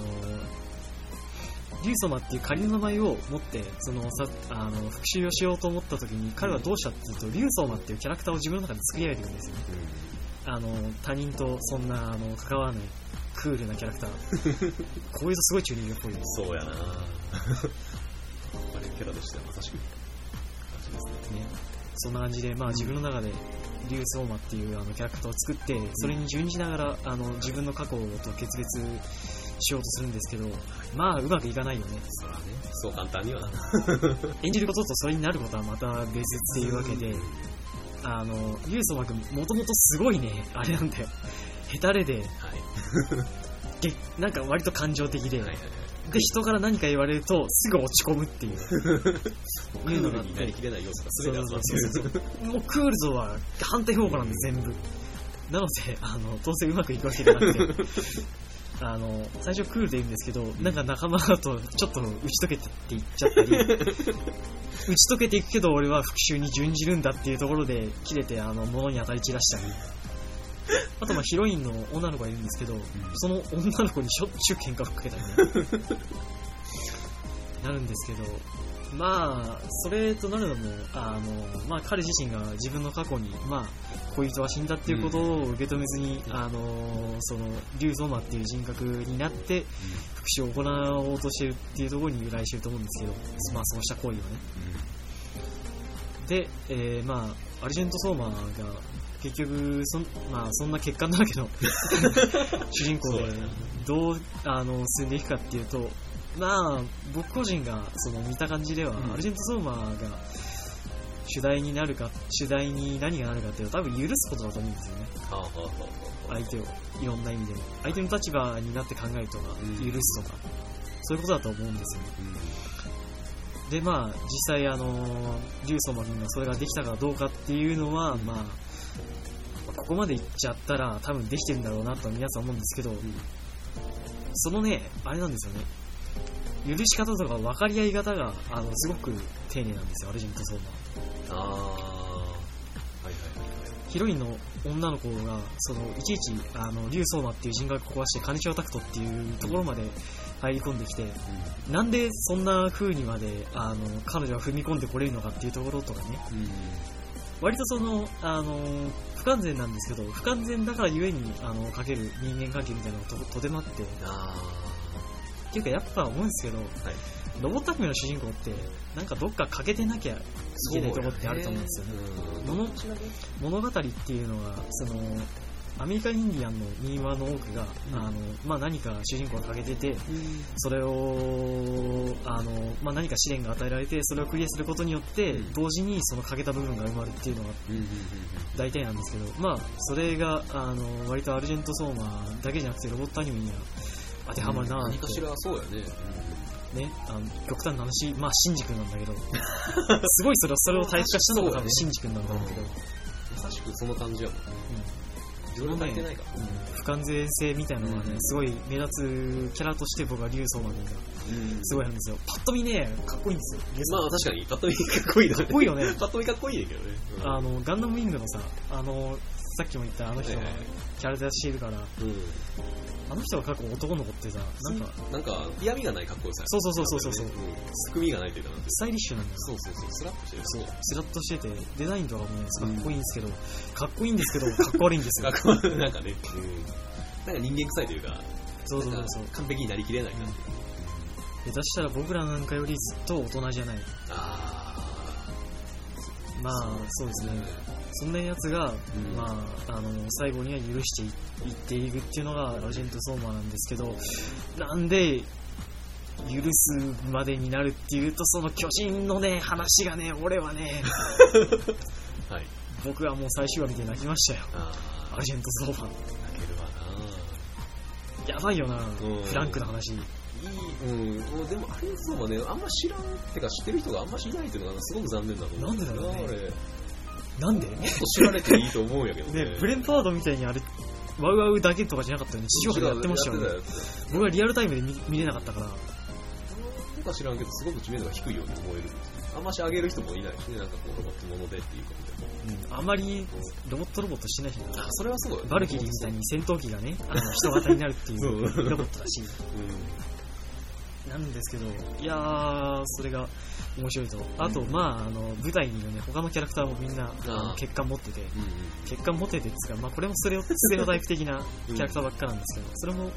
Speaker 1: 竜相馬っていう仮の名前を持ってそのさあの復讐をしようと思った時に彼はどうしたっていうと竜相馬っていうキャラクターを自分の中で作り上げていくんですよねあの他人とそんなあの関わらないクールなキャラクター。こういうとすごい中二病っぽいです。
Speaker 2: そうやな。あれキャラとしてはまさしく。感じですね。
Speaker 1: ねそんな感じで、まあ、自分の中で竜相馬っていうあのキャラクターを作ってそれに準じながらあの自分の過去と決別しようとするんですけどまあうまくいかないよね
Speaker 2: そらね、そう簡単にはな。<laughs>
Speaker 1: 演じることとそれになることはまた別っていうわけで、あの、ユーソマ君、もともとすごいね、あれなんだよ。ヘタレで、
Speaker 2: はい。
Speaker 1: げなんか割と感情的で、
Speaker 2: はいはいはい。
Speaker 1: で、人から何か言われると、すぐ落ち込むっていう。<laughs>
Speaker 2: クールになりきれない要素が全て集まってる。
Speaker 1: そうそうそうもうクールとは反対方向なんで、全部。なので、あの、当然うまくいくわけじゃなくて、あの、最初クールで言うんですけど、なんか仲間だとちょっと打ち解けてっていっちゃったり、<laughs> 打ち解けていくけど俺は復讐に準じるんだっていうところで切れてあの物に当たり散らしたり、あとまあヒロインの女の子がいるんですけど、その女の子にしょっちゅう喧嘩ふっかけたりね。<laughs> なるんですけど、まあ、それとなるのも、あの、まあ彼自身が自分の過去に、まあ、恋人が死んだっていうことを受け止めずに、あの、その、竜ゾマっていう人格になって、復讐を行おうとしてるっていうところに由来してると思うんですけど、まあそうした行為をね。で、えーまあ、アルジェント・ソーマーが結局そん,、まあ、そんな欠陥だらけの <laughs> 主人公でどうあの進んでいくかっていうと、まあ、僕個人がその見た感じでは、
Speaker 2: うん。
Speaker 1: アルジェント・ソーマーが主題になるか主題に何がなるかっていうと多分許すことだと思うんですよね。相手をいろんな意味でも。相手の立場になって考えるとか、
Speaker 2: うん
Speaker 1: 許すとか。そういうことだと思うんですよね。でまあ実際あの竜ソマ君がそれができたかどうかっていうのは、まあここまでいっちゃったら多分できてるんだろうなと皆さん思うんですけど、そのねあれなんですよね許し方とか分かり合い方があのすごく丁寧なんですよアルジェントソーマ
Speaker 2: ああー。はいはいはい
Speaker 1: ヒロインの女の子がそのいちいちあの竜相馬っていう人格を壊して金城拓人っていうところまで入り込んできて、なんでそんな風にまであの彼女は踏み込んでこれるのかっていうところとかね。
Speaker 2: うん。
Speaker 1: 割とそのあの不完全なんですけど不完全だからゆえにあのかける人間関係みたいなのがととてもあってていうかやっぱ思うんですけど、
Speaker 2: はい。
Speaker 1: ロボットアニメの主人公ってなんかどっか欠けてなきゃいけないところってあると思うんですよね。
Speaker 2: うん。
Speaker 1: 物物語っていうのはそのアメリカインディアンの民話の多くが、
Speaker 2: うん。
Speaker 1: あのまあ、何か主人公が欠けててそれをあの、まあ、何か試練が与えられてそれをクリアすることによって、
Speaker 2: うん。
Speaker 1: 同時にその欠けた部分が埋まるっていうのが
Speaker 2: うんうんうん。
Speaker 1: 大体なんですけど、まあ、それがあの割とアルジェント・ソーマーだけじゃなくてロボットアニメには当てはまるな
Speaker 2: 何かしらそうやね。
Speaker 1: ね、あの極端な話、まあ、シンジ君なんだけど、<laughs> すごいそれをそれを体化したのが多分シンジ君なんだろうけど、
Speaker 2: まさしくその感じやもん。自分足りてないか
Speaker 1: うん、不完全性みたいなのがね、
Speaker 2: うん
Speaker 1: すごい目立つキャラとして僕は竜相馬がすごいあるんですよ。パッと見ね、かっこいいんですよ。
Speaker 2: まあ確かに、パッと見かっこいいだね。
Speaker 1: かっこいいよね <laughs>
Speaker 2: パッと見かっこいいねんけどね。
Speaker 1: あの、ガンダムウィングのさ、あの、さっきも言ったあの人が
Speaker 2: はいはいはい
Speaker 1: キャラ出しているから、
Speaker 2: うん。
Speaker 1: あの人が過去男の子ってさ、なんか、
Speaker 2: なんか、嫌味がないかっこよさ。
Speaker 1: そうそうそうそうそう
Speaker 2: すくみがないというか
Speaker 1: スタイリッシュなんだよ。
Speaker 2: そうそうそう、スラッとしてる。
Speaker 1: そう、スラッとしてて、デザインとかもね、かっこいいんですけど、かっこいいんですけど、かっこ悪いんですよ。<laughs>
Speaker 2: かっこなんかね、うん。なんか人間臭いというか、
Speaker 1: そうそうそう。
Speaker 2: 完璧になりきれない感じ。
Speaker 1: 下手したら僕らなんかよりずっと大人じゃない。
Speaker 2: あ
Speaker 1: まあ、そうですね。そんなやつが、
Speaker 2: うん
Speaker 1: まあ、あの、最後には許していいっていくっていうのがラジェント・ソーマーなんですけど、なんで、許すまでになるっていうと、その巨人のね、話がね、俺はね、
Speaker 2: ー。<laughs> はい。
Speaker 1: 僕はもう最終話見て泣きましたよ。
Speaker 2: あ
Speaker 1: アジェント・ソーマ。
Speaker 2: 泣けるわな
Speaker 1: やばいよな、
Speaker 2: ん
Speaker 1: フランクな話。
Speaker 2: いい、うん、でもあれそうもね、あんま知らん、ってか知ってる人があんましいないっていうのがすごく残念だと思う。
Speaker 1: なんでだろうねなんで？
Speaker 2: と知られていいと思うんやけどね。
Speaker 1: ね、ブレンパードみたいにあれ、ワウワウだけとかじゃなかったのに、地上波でやってましたよね僕はリアルタイムで見見れなかったから、
Speaker 2: なんか知らんけど、すごく知名度が低いように思えるんですよ。あんまし上げる人もいないしね、なんかこう、ロボットものでっていうことでも。
Speaker 1: うん、あんまりロボットロボットしてないしな
Speaker 2: あ、それはそうだよ。
Speaker 1: バルキリーみたいに戦闘機がね、あの人型になるってい
Speaker 2: そう
Speaker 1: うロボットだし、
Speaker 2: う
Speaker 1: なんですけど、いやー、それが面白いと。あと、
Speaker 2: うん
Speaker 1: ん、まあ、あの、舞台にいるね、他のキャラクターもみんな、あの
Speaker 2: あー
Speaker 1: 血管持ってて、
Speaker 2: ん。うん
Speaker 1: 血管持っててっつうか、まあ、これも <laughs> ステレオステレオタイプ的なキャラクターばっかなんですけど、それも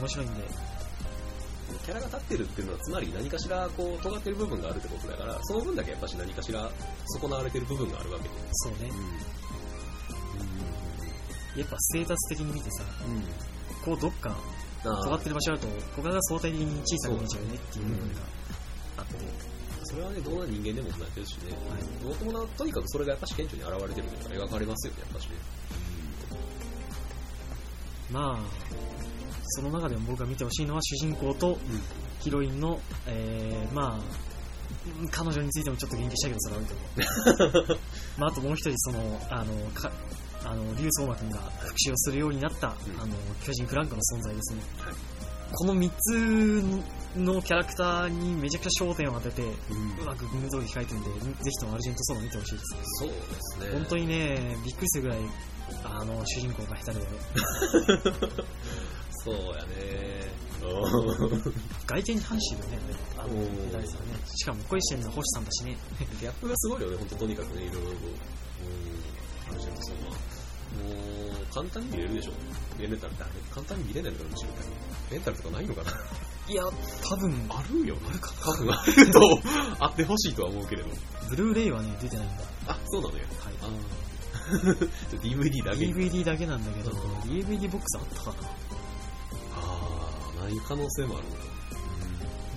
Speaker 1: 面白いんで、
Speaker 2: キャラが立ってるっていうのは、つまり何かしら、こう、尖ってる部分があるってことだから、その分だけやっぱし何かしら損なわれてる部分があるわけで。
Speaker 1: そうね。やっぱステータス的に見てさ、
Speaker 2: うん。うん。
Speaker 1: こうどっか
Speaker 2: あ
Speaker 1: 尖ってる場所だと、他が相対的に小さく見えちゃうよねっていう部分があって、
Speaker 2: それはね、どんな人間でも同じですしね。もともととにかくそれがやっぱし顕著に現れてるというか描かれますよね、やっぱしね。
Speaker 1: まあ、その中でも僕が見てほしいのは主人公とヒロインの、えー、まあ、彼女についてもちょっと言及したけど、それは置いとこう。まあ、あともう一人、その、あの、か、あの、竜相馬くんが復讐をするようになった、
Speaker 2: ん
Speaker 1: あの、巨人フランクの存在ですね。
Speaker 2: はい
Speaker 1: この3つのキャラクターにめちゃくちゃ焦点を当てて、う
Speaker 2: うん
Speaker 1: まく群通り控えてるんで、ぜひともアルジェントソーマ見てほしいです。
Speaker 2: そうですね。
Speaker 1: 本当にね、びっくりするぐらい、あの、主人公が下手で、<laughs>
Speaker 2: そうやね。
Speaker 1: 外見に反してるよね、あの、
Speaker 2: うん
Speaker 1: 下手ですよね。しかも声してるのは星さんだしね。
Speaker 2: ギャップがすごいよね、本当とにかくね、いろいろと。うん。アルジェントソーマ簡単に見れるでしょ。レンタルってあれ簡単に見れないのかもしれない。レンタルとかないのかな
Speaker 1: いや、多分、
Speaker 2: あるよ。あるか多分あると、あってほしいとは思うけれど。
Speaker 1: ブルーレイはね、出てないんだ。
Speaker 2: あ、そうなのよ。
Speaker 1: はい。
Speaker 2: DVD <laughs> だけに。
Speaker 1: DVD だけなんだけど、
Speaker 2: うん
Speaker 1: DVD ボックスあったか
Speaker 2: ああ、ない可能性もあるのか。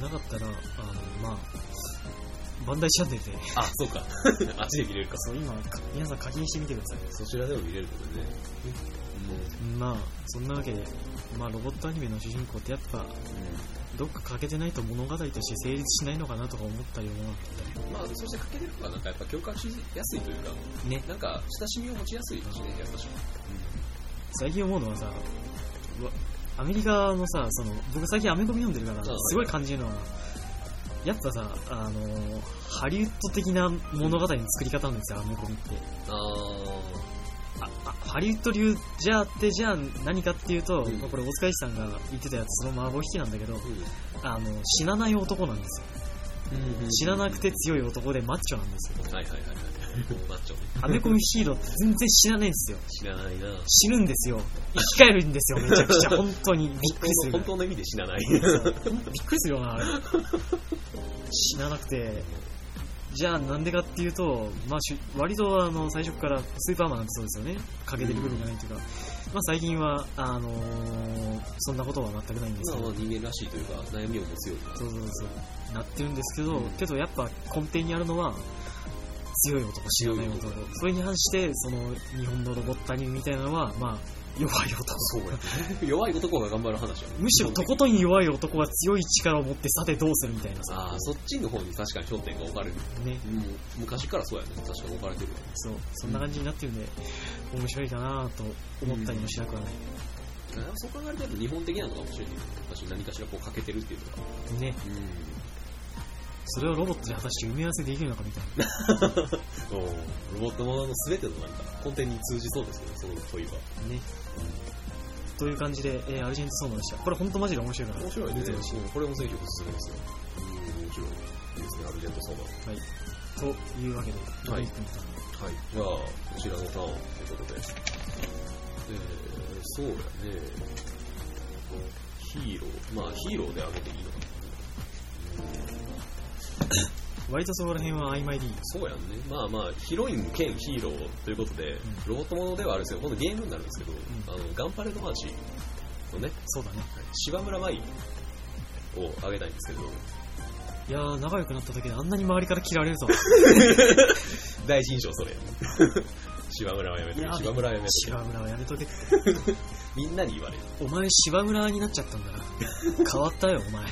Speaker 1: ななかったら、あの、まあ、バンダイチャンネルで、
Speaker 2: あ、そうか。あっちで見れるか。
Speaker 1: そう、今、か皆さん課金してみてください。
Speaker 2: そちらでも見れるのでね。
Speaker 1: まあ、そんなわけで、まあ、ロボットアニメの主人公ってやっぱ、どっか欠けてないと物語として成立しないのかなとか思ったり思わなかったり。
Speaker 2: まあ、そしてかけてるのがなんかやっぱ共感しやすいというか、
Speaker 1: ね、
Speaker 2: なんか親しみを持ちやすいしね、やっぱし。
Speaker 1: 最近思うのはさ、うわアメリカのさ、その、僕最近アメコミ読んでるから、
Speaker 2: あ
Speaker 1: すごい感じるのは、やっぱさ、あの、ハリウッド的な物語の作り方なんですよ、アメコミって。
Speaker 2: あ
Speaker 1: ああハリウッド流じゃあって、じゃあ何かっていうと、
Speaker 2: うん
Speaker 1: まあこれ大塚一さんが言ってたやつ、その孫引きなんだけど、
Speaker 2: ー。
Speaker 1: あの、死なない男なんですよ。
Speaker 2: うん。
Speaker 1: 死ななくて強い男でマッチョなんですよ。
Speaker 2: はいはいはいはい。マッチョね。
Speaker 1: アメコミヒーローって全然死なないんですよ。
Speaker 2: 知らないな。
Speaker 1: 死ぬんですよ。生き返るんですよ、めちゃくちゃ。<laughs> 本当にびっくりするぐらい。
Speaker 2: 本当の意味で死なない。
Speaker 1: びっくりするよな、あれ。死ななくて。じゃあなんでかっていうと、まあ、し割とあの最初からスーパーマンなんてそうですよね。欠けてる部分がないというか。まあ最近は、あのーそんなことは全くないんですけど
Speaker 2: まあまあ。人間らしいというか、悩みを持つような。
Speaker 1: そうそうそう。なってるんですけど、
Speaker 2: うん
Speaker 1: けどやっぱ根底にあるのは、強い男、死なない男。それに反して、その日本のロボットアニメみたいなのは、まあ、弱い男。
Speaker 2: そうや、弱い男が頑張る話や
Speaker 1: むしろとことん弱い男が強い力を持ってさてどうするみたいなさ。
Speaker 2: ああ、そっちの方に確かに焦点が置かれる。
Speaker 1: ね。
Speaker 2: うん、昔からそうやね。確かに置かれてる。わ。
Speaker 1: そう。そんな感じになってるんで、面白いかなと思ったりもしなくはない。
Speaker 2: そう考えると日本的なのかもしれない。私何かしらこう欠けてるっていうのが。
Speaker 1: ね。
Speaker 2: うん。
Speaker 1: それをロボットで果たして埋め合わせできるのかみたいな。<laughs>
Speaker 2: ロボットものの全てのなんか根底に通じそうですね、その問いは。
Speaker 1: ね。という感じで、えーアルジェントソーマでした。これ本当マジで面白いから。
Speaker 2: 面白いね。
Speaker 1: 見て
Speaker 2: これもぜひおすすめですよ。うん、面白い。いいですね、アルジェントソーマ。
Speaker 1: はい。というわけで、
Speaker 2: はいはい。じゃあ、こちらのターンということで。えー、そうやね。ヒーロー。まあ、ヒーローであげていいのかな。<laughs>
Speaker 1: 割とそこら辺は曖昧でいい。
Speaker 2: そうやんね。まあまあ、ヒロイン兼ヒーローということで、ロボットものではあるんですけど、今度ゲームになるんですけど、あの、ガンパレードマーチのね、
Speaker 1: そうだね。
Speaker 2: 芝村舞をあげたいんですけど、
Speaker 1: いやー、仲良くなっただけであんなに周りから嫌われるぞ。
Speaker 2: 第一印象そ <laughs> れ。芝村はやめとけ。芝村はやめと
Speaker 1: 芝村はやめとけ。
Speaker 2: け。みんなに言われる。
Speaker 1: お前芝村になっちゃったんだな。変わったよ、お前。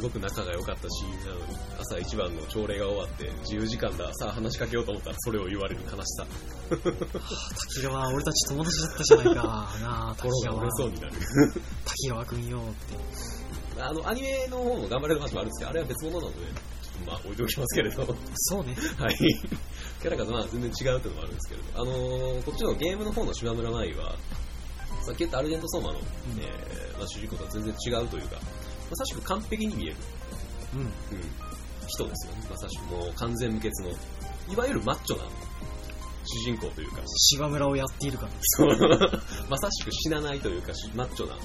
Speaker 2: すごく仲が良かったシーンなのに、朝一番の朝礼が終わって、自由時間だ、さあ話しかけようと思ったらそれを言われる悲しさ。
Speaker 1: 滝川、俺たち友達だったじゃないか。<laughs> なあ、滝川
Speaker 2: れ。そうになる。
Speaker 1: 滝川くんよって。
Speaker 2: あの、アニメの方の頑張れる話もあるんですけど、あれは別物なので、ちょっとまあ置いておきますけれど。
Speaker 1: そうね。<laughs>
Speaker 2: はい。キャラがまあ全然違うっていうのもあるんですけれど、あのーこっちのゲームの方の島村舞は、さっき言ったアルジェント・ソーマの、えーまあ、主人公とは全然違うというか、まさしく完璧に見える、
Speaker 1: うん。
Speaker 2: うん、人ですよね。まさしくもう完全無欠の、いわゆるマッチョな主人公というか、
Speaker 1: 芝村をやっているから。
Speaker 2: そう <laughs> まさしく死なないというか、しマッチョな、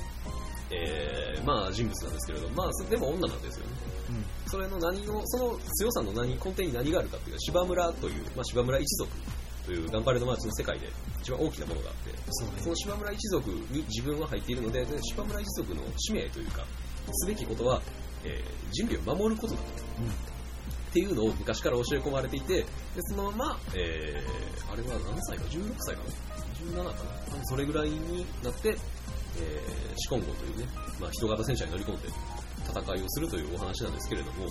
Speaker 2: えーまあ人物なんですけれど、まあでも女なんですよね。
Speaker 1: うん。
Speaker 2: それの何を、その強さの何、根底に何があるかっていうと、芝村という、まあ、芝村一族というガンパレードマーチの世界で一番大きなものがあって、
Speaker 1: そ。
Speaker 2: の芝村一族に自分は入っているので、で芝村一族の使命というか、すべきことは、えー人類を守ることだと。っていうのを昔から教え込まれていて、でそのまま、えーあれは何歳か、16歳かな、17かな、それぐらいになって、えー、シコン号というね、まあ、人型戦車に乗り込んで戦いをするというお話なんですけれども、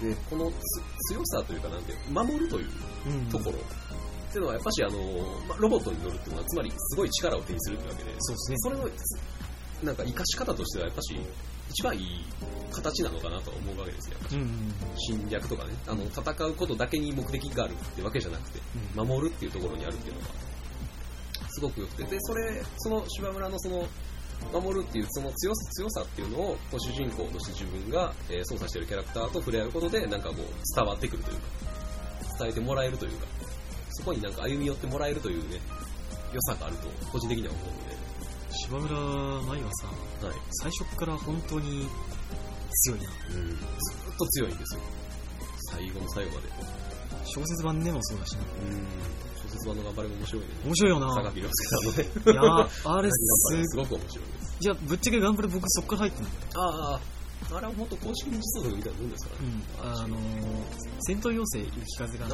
Speaker 2: でこのつ強さというか、なんて守るという
Speaker 1: うん。うん。
Speaker 2: ところ、っていうのはやっぱしあの、まあ、ロボットに乗るっていうのは、つまりすごい力を手にするってわけで、
Speaker 1: そうですね。
Speaker 2: それのなんか生かし方としてはやっぱし一番いい形なのかなと思うわけですよ。
Speaker 1: うんうん
Speaker 2: 侵略とかね、あの戦うことだけに目的があるってわけじゃなくて、
Speaker 1: うん。
Speaker 2: 守るっていうところにあるっていうのが、すごく良くて、で、それ、その芝村のその、守るっていうその強さ強さっていうのをこう主人公として自分が、えー操作しているキャラクターと触れ合うことでなんかこう伝わってくるというか伝えてもらえるというかそこになんか歩み寄ってもらえるというね良さがあると個人的には思う
Speaker 1: 芝村舞はさ、
Speaker 2: はい。
Speaker 1: 最初から本当に強いな。
Speaker 2: うん、ずっと強いんですよ。最後の最後まで。
Speaker 1: 小説版でもそうだしな。
Speaker 2: うん。小説版の頑張りも面白いね。
Speaker 1: 面白いよな。
Speaker 2: 坂木亮介さんのね。
Speaker 1: いやー、あれす
Speaker 2: すごく面白いです。
Speaker 1: いや、ぶっちゃけ頑張れ僕そっから入ってんの。
Speaker 2: あああれは本当公式に実装みたいなもんですか？らね、
Speaker 1: うん。あのー、戦闘妖精雪風が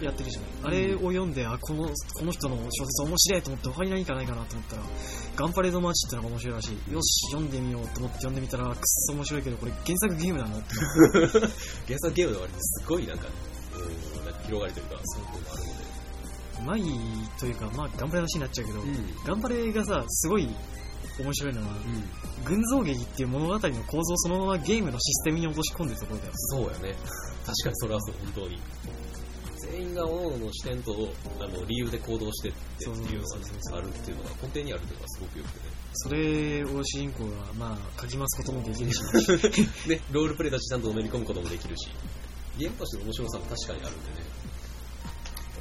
Speaker 1: やってるじゃない。あれを読んで、あ、この、この人の小説面白いと思って他に何かないかなと思ったら、ガンパレードマーチってのが面白いらしい。よし、読んでみようと思って読んでみたら、くっそ面白いけど、これ原作ゲームなのって。<laughs>
Speaker 2: 原作ゲームの割にすごいなんか、うん、なんか広がりというか、そういうのがあるので。
Speaker 1: マイというか、まあ、ガンパレの話になっちゃうけど、
Speaker 2: うん。
Speaker 1: ガンパレがさ、すごい面白いのは、群像劇っていう物語の構造をそのままゲームのシステムに落とし込んでるところだよ。
Speaker 2: そうやね。確かにそれはそう、本当に。全員が各々の視点とあの理由で行動してっていうのがあるっていうのが根底にあるっていうのがすごくよくてね。
Speaker 1: それを主人公が、まあ、書きますこともできるし、
Speaker 2: で、<laughs> ロールプレイとしてちゃんとのめり込むこともできるし、ゲームとしての面白さも確かにあるんでね。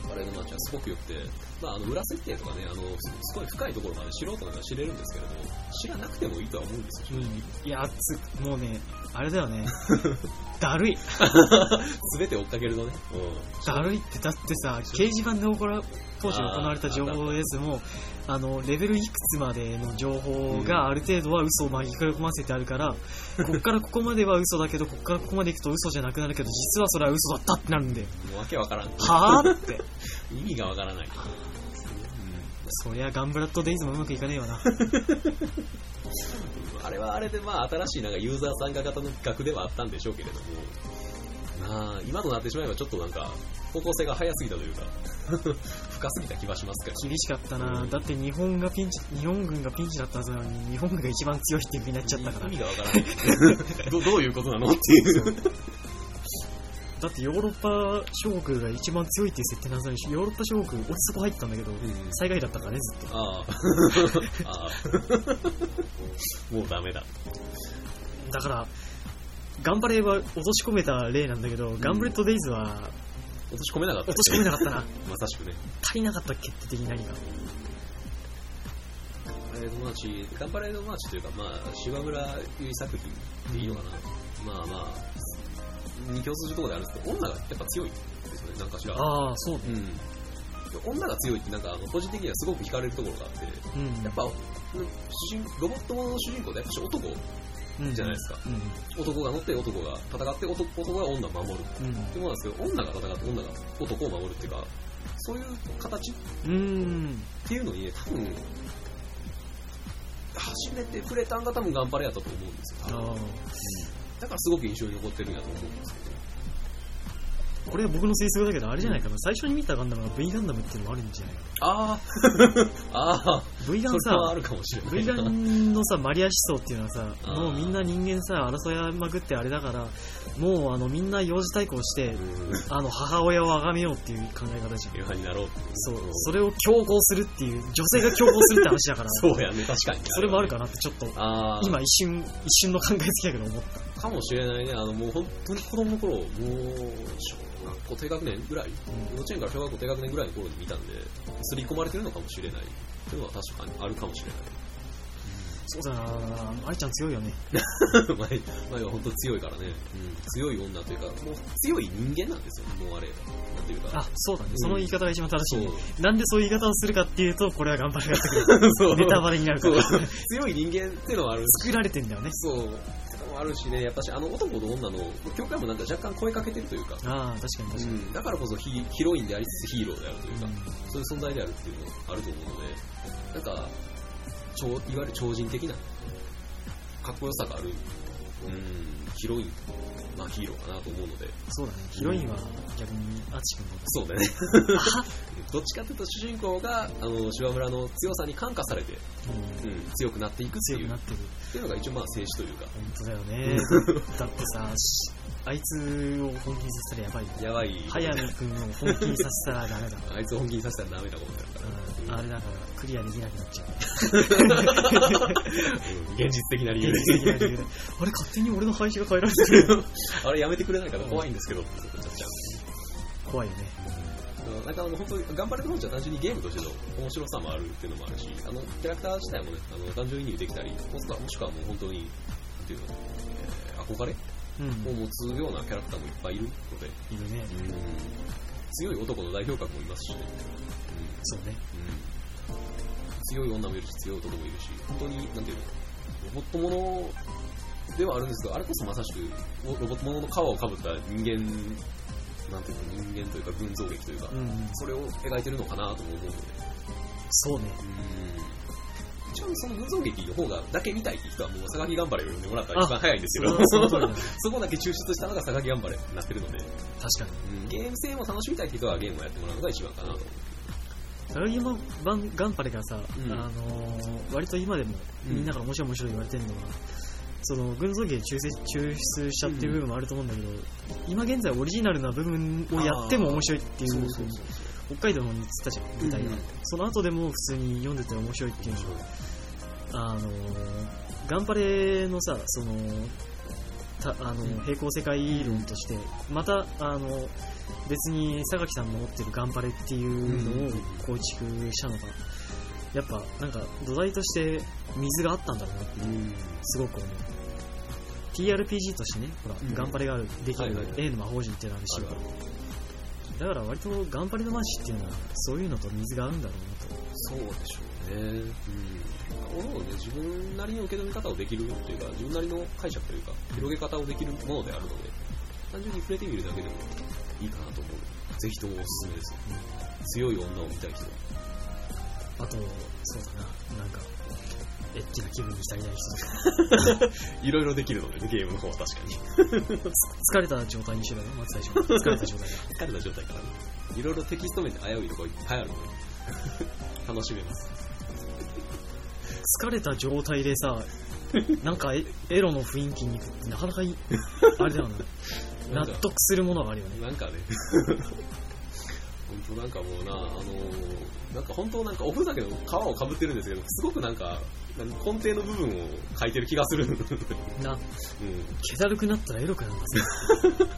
Speaker 2: バレードマはすごく良くて、まあ、あの裏設定とかねあのす、すごい深いところまで素人なら知れるんですけれども、知らなくてもいいとは思うんですよ、
Speaker 1: いや、つ、もうね、あれだよね。<laughs> だるい。
Speaker 2: すべて追っかけるとね。うん
Speaker 1: だるいって、だってさ、掲示板で行わ当時行われた情報ですも、あの、レベルいくつまでの情報がある程度は嘘を紛れ込ませてあるから、<laughs> こっからここまでは嘘だけど、こっからここまで行くと嘘じゃなくなるけど、実はそれは嘘だったってなるんで、
Speaker 2: もうわけわからん。
Speaker 1: はぁって。<laughs>
Speaker 2: 意味がわからない。うん
Speaker 1: そりゃガンブラッドデイズもうまくいかねえわな。<laughs>
Speaker 2: あれはあれでまあ新しいなんかユーザー参加型の企画ではあったんでしょうけれども、まあ今となってしまえばちょっとなんか方向性が早すぎたというか <laughs> 深すぎた気はしますけど。
Speaker 1: 厳しかったな、だって日本がピンチ、日本軍がピンチだったはずなのに、日本軍が一番強いっていう風になっちゃったから。
Speaker 2: 意味がわからない <laughs> ど。どういうことなの？っていう。
Speaker 1: だってヨーロッパ諸国が一番強いっていう設定なのに、ヨーロッパ諸国落ちそこ入ったんだけど、災害だったからね、ずっと。<laughs>
Speaker 2: ああ。もうダメだ。
Speaker 1: だから、ガンバレーは落とし込めた例なんだけど、ガンブレッドデイズは
Speaker 2: 落とし込めなかった、
Speaker 1: 落とし込めなかったな。
Speaker 2: まさしくね。
Speaker 1: 足りなかった決定的に何か。
Speaker 2: ガンバレードマーチ、ガンバレードマーチというか、まあ、島村優衣作品でいいのかな。まあまあ、二共通するところであるんですけど、女がやっぱ強いですよね、なんかしら。
Speaker 1: ああ、そうね。
Speaker 2: うん。女が強いってなんか個人的にはすごく惹かれるところがあって、
Speaker 1: うん。
Speaker 2: やっぱ主人ロボットものの主人公でやっぱ男
Speaker 1: うん
Speaker 2: じゃないですか。
Speaker 1: うん。
Speaker 2: 男が乗って男が戦って男男が女を守る
Speaker 1: うん
Speaker 2: ってものなんですけど女が戦って女が男を守るっていうかそういう形っ
Speaker 1: うん。
Speaker 2: ていうのにね多分初めて触れたんが多分頑張れやったと思うんですよ。だからすごく印象に残ってるんやと思うんですけど
Speaker 1: これは僕の推測だけど、あれじゃないかな。最初に見たガンダムが V ガンダムっていうのもあるんじゃない
Speaker 2: あ <laughs> あああ
Speaker 1: V ガンさ
Speaker 2: それ、はあるかもしれない
Speaker 1: V ガンのさ、マリア思想っていうのはさ、
Speaker 2: あー。
Speaker 1: もうみんな人間さ、争いまくってあれだから、もうあのみんな幼児対抗して、
Speaker 2: うん。
Speaker 1: あの母親を崇めようっていう考え方じゃん。
Speaker 2: いう派になろうって
Speaker 1: そう、それを強行するっていう、女性が強行するって話だから、<laughs>
Speaker 2: そうやね。確かに。
Speaker 1: それもあるかなってちょっと、
Speaker 2: ああ
Speaker 1: 今一瞬、一瞬の考えつきだけど思った。
Speaker 2: かもしれないね。あの、もう本当に子供の頃、もう、小学校低学年ぐらい、幼稚園から小学校低学年ぐらいの頃に見たんで、刷り込まれてるのかもしれない。っていうのは確かにあるかもしれ
Speaker 1: そうだな愛ちゃん強いよね。
Speaker 2: ない。前、前は本当強いからね。うん、強い女というか、もう強い人間なんですよ。もうあれ。なんていうか。
Speaker 1: あ、そうだね。
Speaker 2: うん
Speaker 1: その言い方が一番正しい。なんでそういう言い方をするかっていうと、これは頑張れやってくる。<laughs>
Speaker 2: そう
Speaker 1: ネタバレになるから。
Speaker 2: 強い人間っていうのはある
Speaker 1: 作られてんだよね。
Speaker 2: そう。もあるしね、やっぱし、あの男と女の、境界もなんか若干声かけてるというか、
Speaker 1: ああ、確かに確かに。
Speaker 2: うん、だからこそヒヒロインでありつつヒーローであるというか、
Speaker 1: うん
Speaker 2: そういう存在であるっていうのがあると思うので、なんか、超いわゆる超人的な、かっこよさがある、うん、ヒロイン、まあヒーローかなと思うので、
Speaker 1: そうだね。ヒロインは逆に、アチ君の
Speaker 2: そうだね。どっちかというと主人公が、あの、柴村の強さに感化されて、
Speaker 1: うん
Speaker 2: うん、強くなっていくっていう、っ
Speaker 1: 強くなってる。
Speaker 2: ていうのが一応まあ静止というか、
Speaker 1: 本当だよね。<laughs> だってさ、しあいつを本気にさせたらやばいよ。
Speaker 2: やばい。
Speaker 1: 早見君を本気にさせたらダメだ。<laughs>
Speaker 2: あいつを本気にさせたらダメだことになるから。
Speaker 1: うんあれだから、クリアできなくなっちゃう。<laughs>
Speaker 2: うん現実的な理由で。
Speaker 1: あれ、勝手に俺の配置が変えられてる。
Speaker 2: あれやめてくれないから怖いんですけどって言っちゃう。
Speaker 1: 怖いよね。
Speaker 2: なんかあの本当に頑張れる本じゃ単純にゲームとしての面白さもあるっていうのもあるし、あのキャラクター自体もね、あの単純にできたり、もしくはもう本当に、なんていうの、えー憧れ
Speaker 1: うん。
Speaker 2: を持つようなキャラクターもいっぱいいるので、
Speaker 1: いるね。
Speaker 2: 強い男の代表格もいますしね、
Speaker 1: そうね。
Speaker 2: うん強い女もいるし、強い男もいるし、本当に、なんていうの、ロボットものではあるんですけど、あれこそまさしく、ロボットものの皮をかぶった人間、なんていうの、人間というか群像劇というか、
Speaker 1: うん。
Speaker 2: それを描いてるのかなとも思うので、
Speaker 1: そうね。
Speaker 2: うん。一応その群像劇の方がだけ見たいって人はもう榊頑張れを読んでもらったら一番早いんですけど、<laughs>
Speaker 1: そ
Speaker 2: こだけ抽出したのが榊頑張れになってるので、
Speaker 1: 確かに。
Speaker 2: うん、ゲーム性も楽しみたいって人はゲームをやってもらうのが一番かなと思う。
Speaker 1: サラギマバンガンパレがさ、
Speaker 2: うん
Speaker 1: あのー割と今でもみんなから面白い面白い言われてるのは、その群像劇で抽出抽出しちゃってる部分もあると思うんだけど、今現在オリジナルな部分をやっても面白いっていう
Speaker 2: そう
Speaker 1: 北海道の方に言ってたじゃん、舞台が。
Speaker 2: うん
Speaker 1: その後でも普通に読んでて面白いっていう。のは、あのーガンパレのさ、その、たあの
Speaker 2: うん
Speaker 1: 平行世界論として、また、あの、別に榊さんの持ってるガンパレっていうのを構築したのが、やっぱなんか土台として水があったんだろうなって
Speaker 2: うん。
Speaker 1: すごく思う。TRPG としてね、ほら、
Speaker 2: うん
Speaker 1: ガンパレがある、できる
Speaker 2: はいはいはい
Speaker 1: A の魔法陣っていうのがあるし、
Speaker 2: あるある
Speaker 1: だから割とガンパレのマジっていうのは、そういうのと水が合うんだろうなと。
Speaker 2: そうでしょうね。うん。おのね、自分なりの受け止め方をできるというか、自分なりの解釈というか、広げ方をできるものであるので、単純に触れてみるだけでもいいかなと思う。ぜひともおすすめです。強い女を見たい人は。
Speaker 1: あと、そうだな、なんか、エッチな気分に浸りない人とか。<laughs>
Speaker 2: いろいろできるのでね、ゲームの方は確かに。<laughs>
Speaker 1: 疲れた状態にしろよ、まず最初。疲れた状態 <laughs>
Speaker 2: 疲れた状態からね。いろいろテキスト面で危ういとこいっぱいあるので、楽しめます。
Speaker 1: 疲れた状態でさ、なんかエエロの雰囲気に行くってなかなかいい、あれだよな。納得するものがあるよね。
Speaker 2: なんかね、本当なんかもうな、あのー、なんか本当なんかおふざけの皮をかぶってるんですけど、すごくなんか、なん根底の部分を書いてる気がする。<laughs> うん。い
Speaker 1: な、
Speaker 2: や
Speaker 1: 気だるくなったらエロくなるんですよ。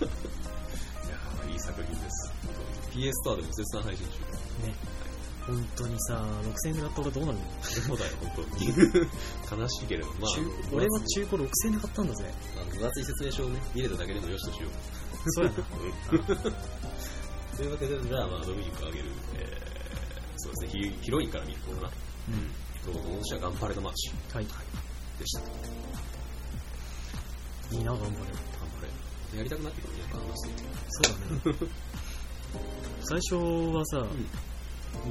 Speaker 1: <laughs>
Speaker 2: ーいい作品です。PS ストアでも絶賛配信中。
Speaker 1: ね。本当にさ、6000円で買った俺どうなるの、
Speaker 2: そうだよ、本当に。<laughs> 悲しいけれど、まあ
Speaker 1: 中、俺は中古6000円で買ったんだぜ。
Speaker 2: あの分厚い説明書をね、見れただけでもよしとしよう。
Speaker 1: そうやな。
Speaker 2: というわけで、じゃあ、まあ、ドミニクあげる、えー、そうですねヒ、ヒロインから見るとかな。
Speaker 1: うん。
Speaker 2: そう、私はガンパレードマーチ
Speaker 1: はい。
Speaker 2: でした。
Speaker 1: いいな、頑張れ。
Speaker 2: ガンパレ。やりたくなってくるね、話していて。
Speaker 1: そうだね。最初はさ、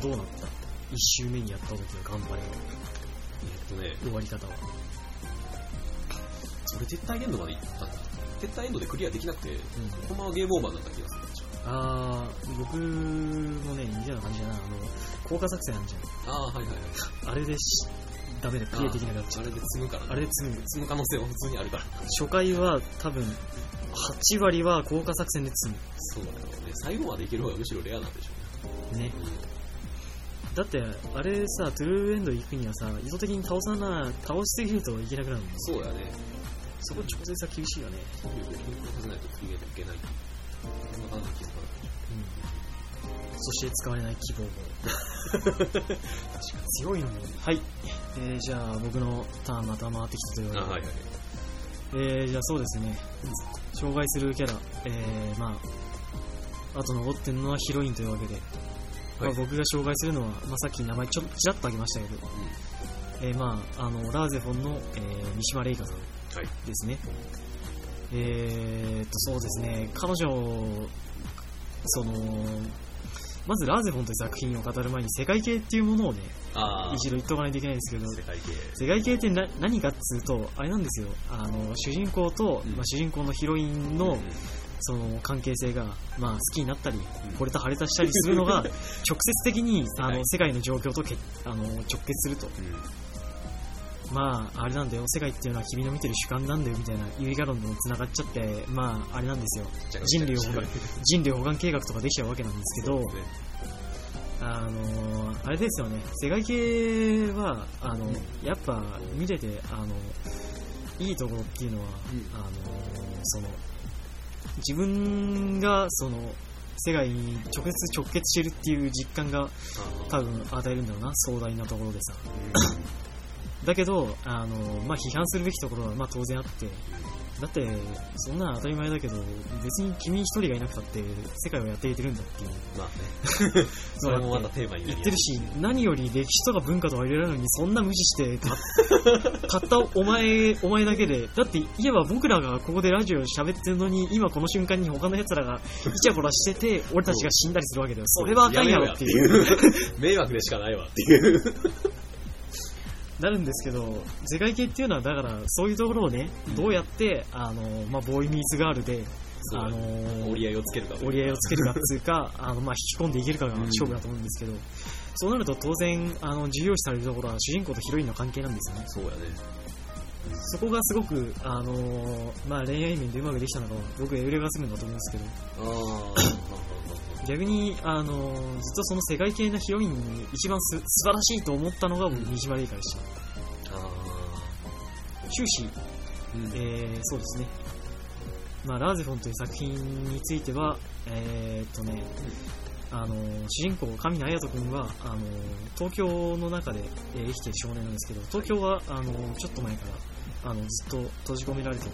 Speaker 1: どうなった？一周目にやった時の頑張れの
Speaker 2: えっとね、
Speaker 1: 終わり方は。
Speaker 2: それ撤退エンドまで行ったんだ。撤退エンドでクリアできなくて、
Speaker 1: うん。
Speaker 2: ほんまはゲームオーバーになった気がする。
Speaker 1: あー、僕もね、似たような感じだな。あの、効果作戦あるじ
Speaker 2: ああ、はいはいはい。
Speaker 1: ゃん。あれでし、ダメだ、クリアできなくなっちゃう。
Speaker 2: あれで積むからね。
Speaker 1: あれで積む。
Speaker 2: 積む可能性は普通にあるから。
Speaker 1: 初回は多分、8割は効果作戦で積
Speaker 2: そうだよね。最後までいける方がむしろレアなんでしょ
Speaker 1: む。ね。
Speaker 2: うね。
Speaker 1: だって、あれさ、トゥルーエンド行くにはさ、意図的に倒さな、倒しすぎるといけなくなるの。
Speaker 2: そうやね。
Speaker 1: そこ調整さ厳しいよね。
Speaker 2: 体力を均衡させないといけない。
Speaker 1: うん。そして使われない希望も。
Speaker 2: た。確か
Speaker 1: 強いのも。はい。えー、じゃあ僕のターンまた回ってきたというわけで。
Speaker 2: はいはい。
Speaker 1: えー、じゃあそうですね。障害するキャラ、えー、まあ、あと残ってるのはヒロインというわけで、まあ、僕が紹介するのは、まあ、さっき名前ちょっとちらっと挙げましたけど、えー、まあ、あの、ラーゼフォンの、えー、三島玲香さん
Speaker 2: はい。
Speaker 1: ですね。えーっと、そうですね、彼女、その、まずラーゼフォンという作品を語る前に世界系っていうものをね、一度言っとかないといけないんですけど、
Speaker 2: 世界系。
Speaker 1: 世界系ってな何かっつうと、あれなんですよ、あの主人公と、
Speaker 2: うん。
Speaker 1: まあ、主人公のヒロインの,、
Speaker 2: うん。
Speaker 1: その関係性が、まあ、好きになったり、
Speaker 2: ん。
Speaker 1: 惚れた腫れたしたりするのが、<laughs> 直接的にあ
Speaker 2: 界
Speaker 1: の世界の状況とけあの直結すると。まあ、あれなんだよ、世界っていうのは君の見てる主観なんだよみたいな有意義論とも繋がっちゃって、まあ、あれなんですよ、人類を人類保管計画とかできちゃうわけなんですけど、
Speaker 2: ね。
Speaker 1: あのあれですよね、世界系は、あの、やっぱ見てて、あの、いいところっていうのは、
Speaker 2: うん。
Speaker 1: あの、その、自分が、その、世界に直接直結してるっていう実感が多分与えるんだろうな、壮大なところでさ。だけど、あの、まあ、批判するべきところは、まあ、当然あって、だって、そんなの当たり前だけど、別に君一人がいなくたって、世界をやっていけてるんだっていう。
Speaker 2: まあね。<laughs> それもまたテーマに
Speaker 1: 言ってるし、何より歴史とか文化とか入れられるのに、そんな無視して、たた <laughs> ったお前、お前だけで、だって言えば僕らがここでラジオ喋ってるのに、今この瞬間に他の奴らがイチャコラしてて、俺たちが死んだりするわけだよ。それはあかんやろっていう。
Speaker 2: う。<laughs> 迷惑でしかないわっていう。
Speaker 1: なるんですけど、世界系っていうのは、だから、そういうところをね、どうやって、あの、まあ、ボーイミーツガールで、あの
Speaker 2: 折り合いをつけるか。
Speaker 1: 折り合いをつけるかっていうか、<laughs> あの、まあ、引き込んでいけるかが勝負だと思うんですけど、そうなると当然、あの、重要視されるところは主人公とヒロインの関係なんですよね。
Speaker 2: そうやね。
Speaker 1: そこがすごく、あのまあ、恋愛面でうまくできたのが、僕、エウレガスムだと思うんですけど、
Speaker 2: ああ。
Speaker 1: 逆に、あのずっとその世界系なヒロインに一番す素晴らしいと思ったのが、僕、三島玲香でした。
Speaker 2: あ
Speaker 1: 終始、
Speaker 2: あ。うん。
Speaker 1: えー、そうですね。まあ、ラーゼフォンという作品については、えー、っとね、あの主人公、神野隼人君はあの東京の中で、えー生きている少年なんですけど、東京はあのちょっと前からあのずっと閉じ込められてて、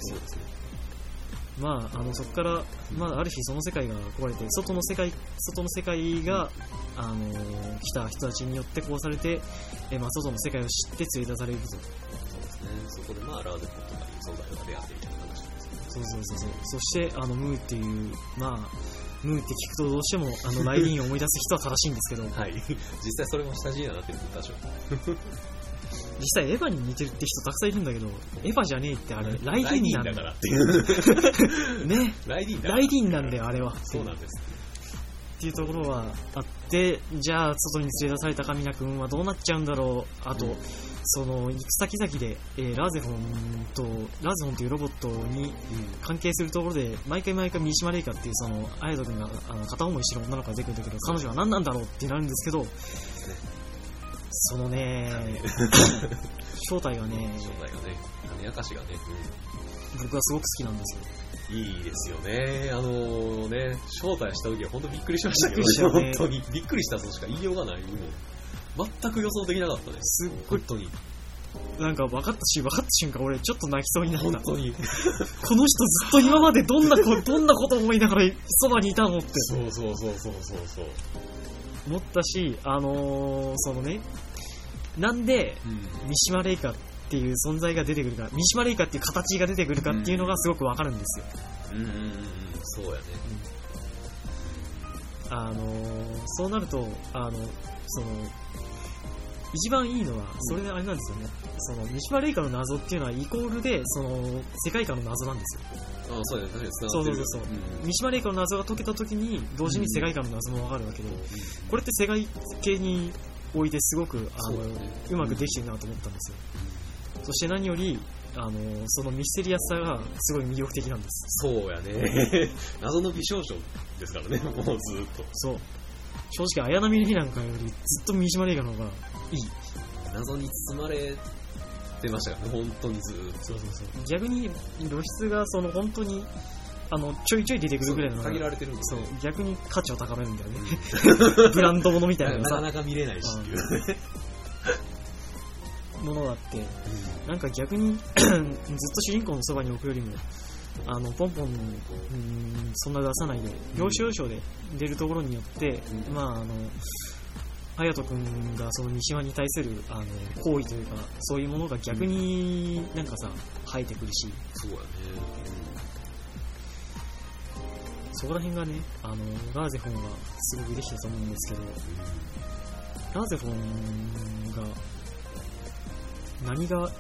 Speaker 1: まあ、あのそこから、まあ、ある日その世界が壊れて、外の世界外の世界が、あの来た人たちによって壊されて、えーまあ、外の世界を知って連れ出されると。
Speaker 2: そうですね。そこでまあ、ラーゼフォンとかいう存在が出会ってみたいな話なんですけど。
Speaker 1: そうそうそうそう。そして、あの、ムーっていう、まあ、ムーって聞くとどうしてもあのライディーンを思い出す人は正しいんですけど、
Speaker 2: はい。<laughs> 実際それも下地にはなってるんで、多少。
Speaker 1: 実際エヴァに似てるって人たくさんいるんだけど、エヴァじゃねえってあれ、ライディーンなんだ
Speaker 2: だからっていう。<laughs> <laughs>
Speaker 1: ね。
Speaker 2: ライディーン
Speaker 1: ライディーンなんだよ、あれは。
Speaker 2: そうなんです。
Speaker 1: っていうところはあって、じゃあ、外に連れ出されたカミナ君はどうなっちゃうんだろう。あと、
Speaker 2: うん
Speaker 1: その、行く先々で、えーラーゼフォンと、ラーゼフォンというロボットに関係するところで、毎回毎回三島レイカっていう、その、綾人君があの片思いしてる女の子が出てくるんだけど、彼女は何なんだろうってなるんですけど、そのね、正体がね、
Speaker 2: 正体がね、種明かしがね、
Speaker 1: 僕はすごく好きなんですよ。
Speaker 2: うんいいですよね。あのね、招待した時は本当びっくりしましたけど、
Speaker 1: ね
Speaker 2: 本当に。びっくりしたとしか言いようがない。もう全く予想できなかったです。
Speaker 1: すっごい、
Speaker 2: 本当に。
Speaker 1: なんか分かったし、分かった瞬間俺ちょっと泣きそうになった。
Speaker 2: 本当に。<laughs>
Speaker 1: この人ずっと今までどんなこ、どんなこと思いながらそばにいたのって
Speaker 2: そうそうそうそうそうそう。
Speaker 1: 思ったし、あのー、そのね、なんで
Speaker 2: うん。
Speaker 1: 三島レイカっていう存在が出てくるか、三島レイカっていう形が出てくるかっていうのがすごくわかるんですよ。
Speaker 2: うんうんうんうん、そうやね。
Speaker 1: あのー、そうなると、あの、その、一番いいのは、それであれなんですよね。その、三島レイカの謎っていうのはイコールで、その、世界観の謎なんですよ。
Speaker 2: あそうやね、確かに繋
Speaker 1: そ。うそうそうそう。
Speaker 2: うん
Speaker 1: 三島レイカの謎が解けた時に、同時に世界観の謎もわかるわけで、これって世界系においてすごく、あの、
Speaker 2: そう
Speaker 1: まくできてるなと思ったんですよ。そして何より、あの、そのミステリアスさがすごい魅力的なんです。
Speaker 2: そうやね。<laughs> 謎の美少女ですからね、もうずっと。
Speaker 1: そう。正直、綾波レイなんかよりずっと三島レイカの方がいい。
Speaker 2: 謎に包まれてましたからね、本当にずっと。
Speaker 1: そうそうそう。逆に露出がその本当に、あの、ちょいちょい出てくるぐらいの
Speaker 2: 限られてるんです
Speaker 1: そう
Speaker 2: よ。、
Speaker 1: 逆に価値を高めるんだよね。<laughs> ブランド物みたいなのがさ、
Speaker 2: なかなか見れないしっていうね。
Speaker 1: ものがあって、なんか逆に <clears throat> ずっと主人公のそばに置くよりも、あの、ポンポン、うん、そんな出さないで、要所要所で出るところによって、
Speaker 2: うん
Speaker 1: まあ、あの、隼人君がその三島に対する、あの、行為というか、そういうものが逆になんかさ、生えてくるし、
Speaker 2: そうやね。
Speaker 1: そこら辺がね、あの、ラーゼフォンはすごくできたと思うんですけど、ラーゼフォンが、何が、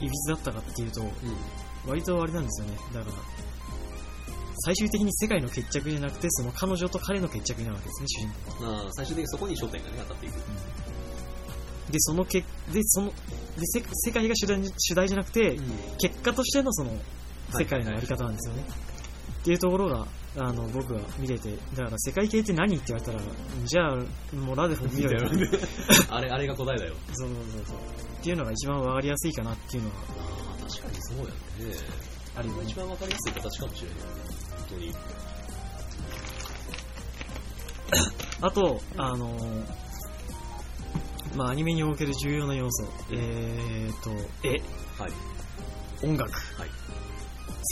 Speaker 1: いびつだったかっていうと、
Speaker 2: うん。
Speaker 1: 割とあれなんですよね。だから、最終的に世界の決着じゃなくて、その彼女と彼の決着になるわけですね、主人公は。
Speaker 2: まあ、最終的にそこに焦点がね、当たっていく。
Speaker 1: で、そのけ、で、その、で、せ世界が主題主題じゃなくて、結果としてのその、世界のあり方なんですよね。っていうところが、あの、僕は見れて、だから世界系って何って言われたら、じゃあ、もうラーゼフ見ろよ。<laughs>
Speaker 2: あれ、あれが答えだよ。
Speaker 1: そうそうそう。っていうのが一番わかりやすいかなっていうのは
Speaker 2: ああ、確かにそうやね。
Speaker 1: あるよね
Speaker 2: 一。番わかりやすい形かもしれない。本当に。
Speaker 1: あと、あのーまあ、アニメにおける重要な要素、えーと、絵、
Speaker 2: はい。
Speaker 1: 音楽、
Speaker 2: はい。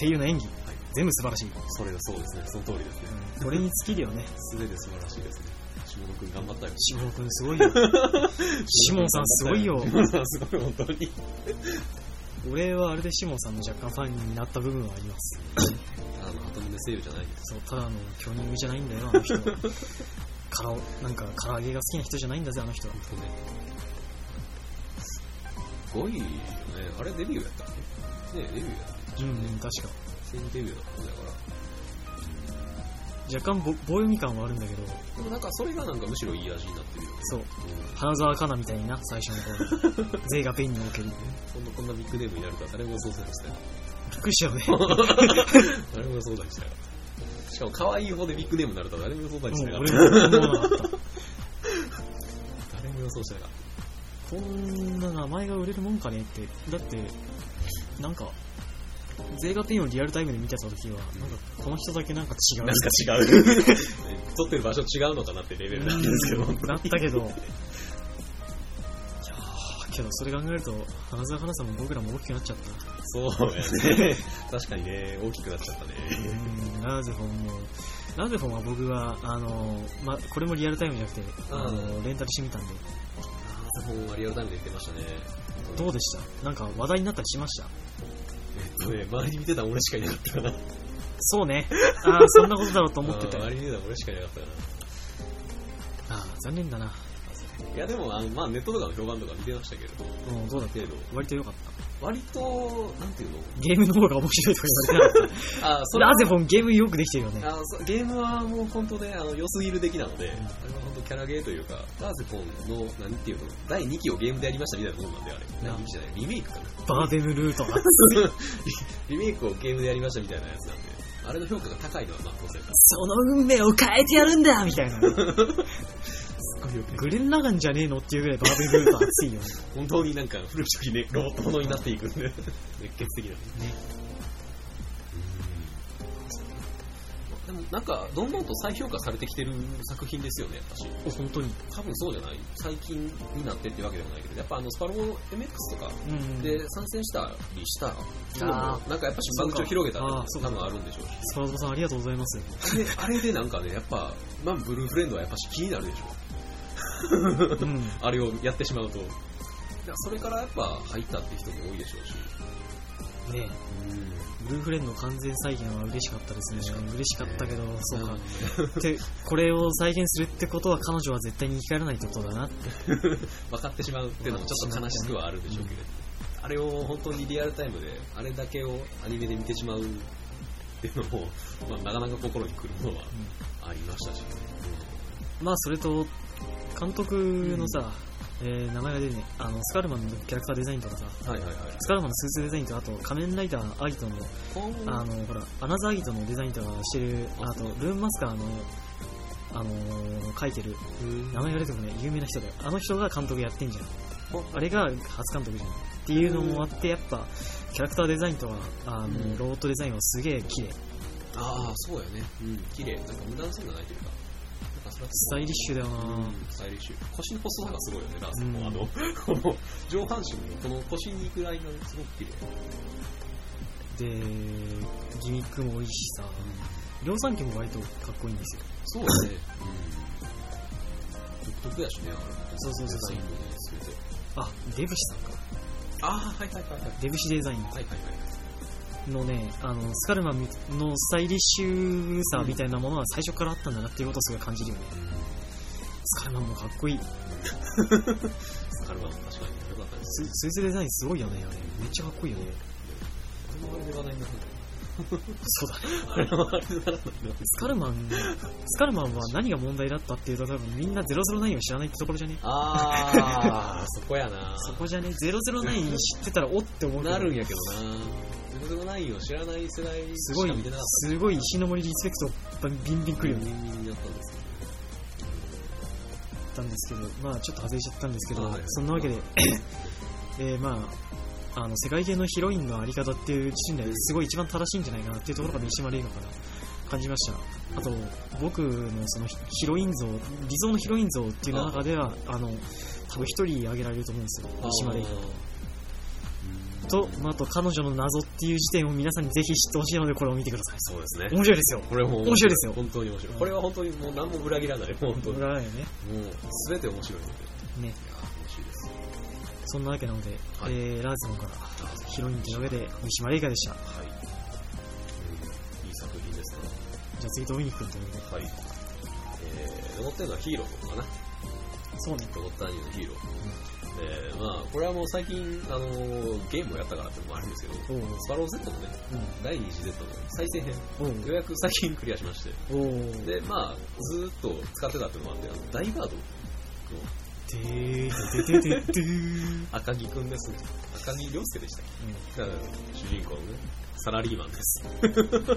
Speaker 1: 声優の演技、
Speaker 2: はい。
Speaker 1: 全部素晴らしい。
Speaker 2: それがそうですね。その通りですね。
Speaker 1: これに尽きるよね。
Speaker 2: すべて素晴らしいですね。下野くん頑張ったよ。
Speaker 1: シモン君すごいよ。シモンさんすごいよ
Speaker 2: シモンさんすごい、本当に。
Speaker 1: 俺はあれでシモンさんの若干ファンになった部分はあります。
Speaker 2: あの、鳩胸声優じゃないです。
Speaker 1: そう、ただの巨乳じゃないんだよ、あの人は。からなんか、唐揚げが好きな人じゃないんだぜ、あの人は。
Speaker 2: ね。すごいよね。あれデビューやったっけ？ねデビューやった
Speaker 1: うん、うん、確か。
Speaker 2: 正デビューだったんだから。
Speaker 1: 若干ぼ棒読み感はあるんだけど、
Speaker 2: でもなんかそれがなんかむしろいい味になってるよね。
Speaker 1: そう、
Speaker 2: うん
Speaker 1: 花澤香菜みたいにな、最初の頃。<laughs> ゼイがペンにおける。
Speaker 2: こんな、こんなビッグネームになるとは誰も予想せなくて。
Speaker 1: びっくりしたよね。<laughs>
Speaker 2: 誰も予想だにした。しかも可愛い方でビッグネームになるとは誰も予想しなかっ
Speaker 1: もう俺も思わなかった。
Speaker 2: た。誰も予想してなかっ
Speaker 1: こんな名前が売れるもんかねって。だって、なんか、ゼーガペンをリアルタイムで見てた時は、なんか、この人だけなんか違
Speaker 2: た。
Speaker 1: う。
Speaker 2: なんか違う。<laughs> 撮ってる場所違うのかなってレベルなんですけど。
Speaker 1: なったけど、いやーけどそれ考えると、花澤香菜さんも僕らも大きくなっちゃった。
Speaker 2: そうやね。確かにね、大きくなっちゃったね。
Speaker 1: うん、ラーゼフォンも、ラーゼフォンは僕は、あの、ま、これもリアルタイムじゃなくて、あの、レンタルしてみたんで、
Speaker 2: あー本はリアルタイムで言ってましたね。
Speaker 1: どうでした？なんか話題になったりしました？
Speaker 2: えっとね、周りに見てた俺しかいなかったかな。
Speaker 1: そうね。ああ、そんなことだろうと思ってたよ。
Speaker 2: あーアニメだ俺しかいなかったか
Speaker 1: ああ、残念だな。
Speaker 2: な。いやでも、あの、まあネットとかの評判とか見てましたけど、
Speaker 1: うん、どうだった
Speaker 2: 程度。
Speaker 1: 割と良かった。
Speaker 2: 割と、なんていうの？
Speaker 1: ゲームの方が面白いとか言われて <laughs> なかっ
Speaker 2: あ、
Speaker 1: た。ラゼフォンゲームよくできてるよね。
Speaker 2: あそうゲームはもう本当ね、あの、良すぎる出来なので、あれは本当キャラゲーというか、ラーゼフォンの、なんていうの、第2期をゲームでやりましたみたいなもんなんで、あれ。第2期じゃない、リメイクかな。
Speaker 1: バーデムルートが。<laughs>
Speaker 2: リメイクをゲームでやりましたみたいなやつなんで、あれの評価が高いのはまあ当然だ。
Speaker 1: その運命を変えてやるんだみたいな。<laughs>
Speaker 2: すごいよく
Speaker 1: グレン・ラガンじゃねえのっていうぐらいバーデムルート熱いよね。<laughs>
Speaker 2: 本当になんか古きね、ロボットものになっていくんで、熱血的な。
Speaker 1: ね。
Speaker 2: でもなんか、どんどんと再評価されてきてる作品ですよね、私。
Speaker 1: お、本当に。
Speaker 2: 多分そうじゃない最近になってってわけでもないけど、やっぱあの、スパロボ MX とか
Speaker 1: うん。
Speaker 2: で参戦したりした人も、
Speaker 1: あ
Speaker 2: なんかやっぱし間口を広げたら
Speaker 1: あーそうか
Speaker 2: 多分あるんでしょうし。
Speaker 1: スパロボさんありがとうございます。
Speaker 2: あれあれでなんかね、やっぱ、まあ、ブルーフレンドはやっぱし気になるでしょ。
Speaker 1: うん。
Speaker 2: あれをやってしまうと。それからやっぱ入ったって人も多いでしょうし。
Speaker 1: ねブルーフレンド完全再現は嬉しかったですね。
Speaker 2: 嬉しかった
Speaker 1: 嬉しかったけど、そうか。
Speaker 2: ん
Speaker 1: で、これを再現するってことは彼女は絶対に生き返らないってことだなって。<laughs>
Speaker 2: 分かってしまうっていうのもちょっと悲しくはあるでしょうけど、あれを本当にリアルタイムで、あれだけをアニメで見てしまうっていうのも、まあ、なかなか心にくるものはありましたし、
Speaker 1: まあ、それと、監督のさ、えー名前が出てね、あの、スカルマンのキャラクターデザインとかさ、
Speaker 2: うんはいはいはい。
Speaker 1: スカルマンのスーツデザインと、あと、仮面ライダーアギトの、あの、ほら、アナザーアギトのデザインとかしてる、あと、ルーンマスカーの、あのー描いてる、名前が出てもね、有名な人だよ。あの人が監督やってんじゃん。あれが初監督じゃん。っていうのもあって、やっぱ、キャラクターデザインとか、あの、
Speaker 2: うん
Speaker 1: ロボットデザインはすげえ綺麗。
Speaker 2: ああ、そうやね。うん、綺麗。なんか無駄な線がないというか。
Speaker 1: スタイリッシュだよな、
Speaker 2: うん、スタイリッシュ。腰の細さがすごいよね、ラース
Speaker 1: うん
Speaker 2: も。あの、この上半身のこの腰に行くラインがすごく綺麗。
Speaker 1: で、ギミックも多いしさ、量産機も割とかっこいいんですよ。
Speaker 2: そうやね。うん。独特やしね、あれ。
Speaker 1: そうそうそうそう。あ、デブシさんか。
Speaker 2: ああ、はいはいはいはい。
Speaker 1: デブシデザイン
Speaker 2: はいはいはい。
Speaker 1: のね、あの、スカルマンのスタイリッシュさみたいなものは最初からあったんだなっていうことをすごい感じるよね。スカルマンもかっこいい。
Speaker 2: スカルマン、確かに良かったです。
Speaker 1: ススーツデザインすごいよね、あれ。めっちゃかっこいいよね。
Speaker 2: あれもあれで話題になる
Speaker 1: そうだね。スカルマン、スカルマンは何が問題だったっていうと多分みんな009を知らないってところじゃね
Speaker 2: あー、そこやな
Speaker 1: そこじゃね ?009 <laughs> 知ってたらおって思うけど
Speaker 2: なるんやけどな009を知らない世代
Speaker 1: すごい。すごい石の森リスペクトビンビンくるよね。
Speaker 2: ビンビンったんです
Speaker 1: ったんですけど、まあちょっと外れちゃったんですけど、
Speaker 2: はい
Speaker 1: そんなわけで、<laughs> えーまあ、あの世界系のヒロインのあり方っていう時点ですごい一番正しいんじゃないかなっていうところが三島玲奈から感じました。あと、僕のそのヒロイン像、理想のヒロイン像っていう中では、あの、多分一人挙げられると思うんですよ、三島玲奈。と、まあ、あと彼女の謎っていう時点を皆さんにぜひ知ってほしいので、これを見てください。
Speaker 2: そうですね。
Speaker 1: 面白いですよ。
Speaker 2: これも
Speaker 1: 面白いですよ
Speaker 2: 本当に面白い。これは本当にもう何も裏切らない。本当に。も
Speaker 1: 裏がよね。
Speaker 2: う全て面白いので。
Speaker 1: ね。そんなわけなので、
Speaker 2: はい
Speaker 1: えー、ラーズの方からヒロインというわけで、三島玲香でした。
Speaker 2: はい。うんいい作品ですね。
Speaker 1: じゃあ次、ドミニク君ということで。
Speaker 2: はい。えー、残ってるのはヒーローかな。
Speaker 1: そうね。
Speaker 2: ロボットアニメのヒーロー。えー、まあ、これはもう最近、あのーゲームをやったからってのもあるんですけど、スパロー Z のね、第2次 Z の再生編、
Speaker 1: おう
Speaker 2: ようやく最近クリアしまして、
Speaker 1: おうおう
Speaker 2: で、まあ、ずーっと使ってたっていうのもあって、あのダイバードの
Speaker 1: てーてててて
Speaker 2: 赤木くんですね。赤木亮介でしたっけ？が主人公のね、サラリーマンです。<laughs>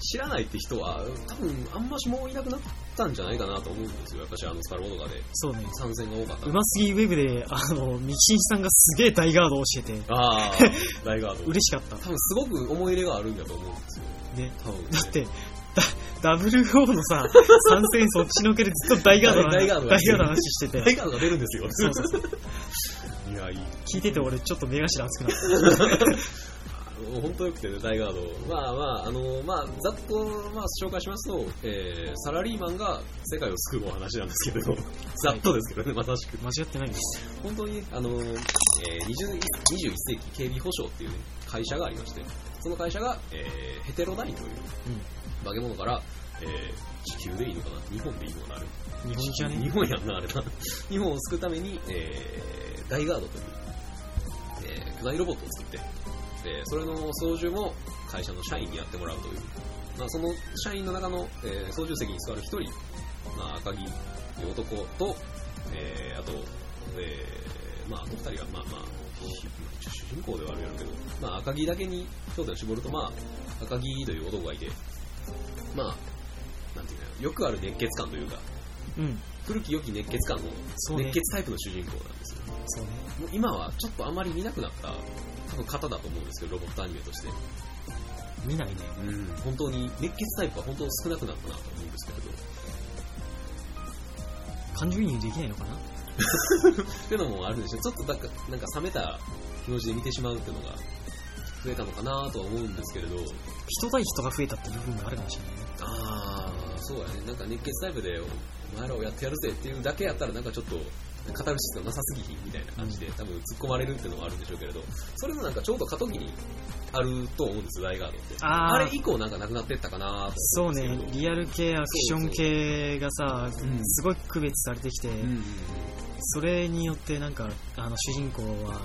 Speaker 2: 知らないって人は、多分、あんましもういなくなったんじゃないかなと思うんですよ。私、あの、スパロボとかで
Speaker 1: そうね。
Speaker 2: 参戦が多かった
Speaker 1: うますぎウェブで、あの、道新さんがすげえ大ガードを教えて、
Speaker 2: ああ、<laughs> 大ガード。
Speaker 1: 嬉しかった。
Speaker 2: 多分、すごく思い入れがあるんだと思うんですよ。
Speaker 1: ね。
Speaker 2: 多分、ね。
Speaker 1: だって、だ WO のさ、<laughs> 参戦そっちのけでずっと大ガードの
Speaker 2: 大ガード
Speaker 1: 大ガードの話してて、
Speaker 2: 大ガードが出るんですよ。
Speaker 1: そうそうそう。
Speaker 2: いや、いい。
Speaker 1: 聞いてて俺ちょっと目頭熱くなった。<laughs>
Speaker 2: もう本当よくてね、大ガード。まあまあ、あの、まあ、ざっと、まあ、紹介しますと、えー、サラリーマンが世界を救うお話なんですけれど、ざっとですけどね、まさしく。
Speaker 1: 間違ってないです。
Speaker 2: 本当に、あの、えー、20 21世紀警備保障っていう、ね、会社がありまして、その会社が、えー、ヘテロダインという化け物から、えー、地球でいいのかな？日本でいいのかなあれ
Speaker 1: 日本じゃね？
Speaker 2: 日本やんな、あれな。日本を救うために、えー、大ガードという、えー、巨大ロボットを作って、で、それの操縦も会社の社員にやってもらうという。まあ、その社員の中の、えー操縦席に座る一人、まあ、赤木という男と、えー、あと、えー、まあ、あと二人は、まあまあ、主人公ではあるやろうけど、まあ、赤木だけに焦点を絞ると、まあ、赤木という男がいて、まあ、なんていうか、よくある熱血感というか、
Speaker 1: うん。
Speaker 2: 古き良き熱血感の熱血タイプの主人公なんですよ。
Speaker 1: そうね。
Speaker 2: もう今はちょっとあまり見なくなった多分方だと思うんですけど、ロボットアニメとして。
Speaker 1: 見ないね。
Speaker 2: うん、本当に熱血タイプは本当少なくなったなと思うんですけれど。
Speaker 1: 感情移入できないのかな？<laughs>
Speaker 2: っていうのもあるんでしょう。ちょっとなんかなんか冷めた気持ちで見てしまうっていうのが増えたのかなとは思うんですけれど。
Speaker 1: 人対人が増えたって部分があるかもしれないね。
Speaker 2: ああ、そうやね。なんか熱血タイプでお前らをやってやるぜっていうだけやったらなんかちょっとカタルシスがなさすぎひんみたいな感じで多分突っ込まれるっていうのはあるんでしょうけれど、それのなんかちょうど過渡期にあると思うんです、ライガードって。
Speaker 1: あー。
Speaker 2: あれ以降なんかなくなってったかな
Speaker 1: そうね。リアル系、アクション系がさ、
Speaker 2: うん
Speaker 1: すごい区別されてきて、
Speaker 2: うん
Speaker 1: それによってなんか、あの主人公は、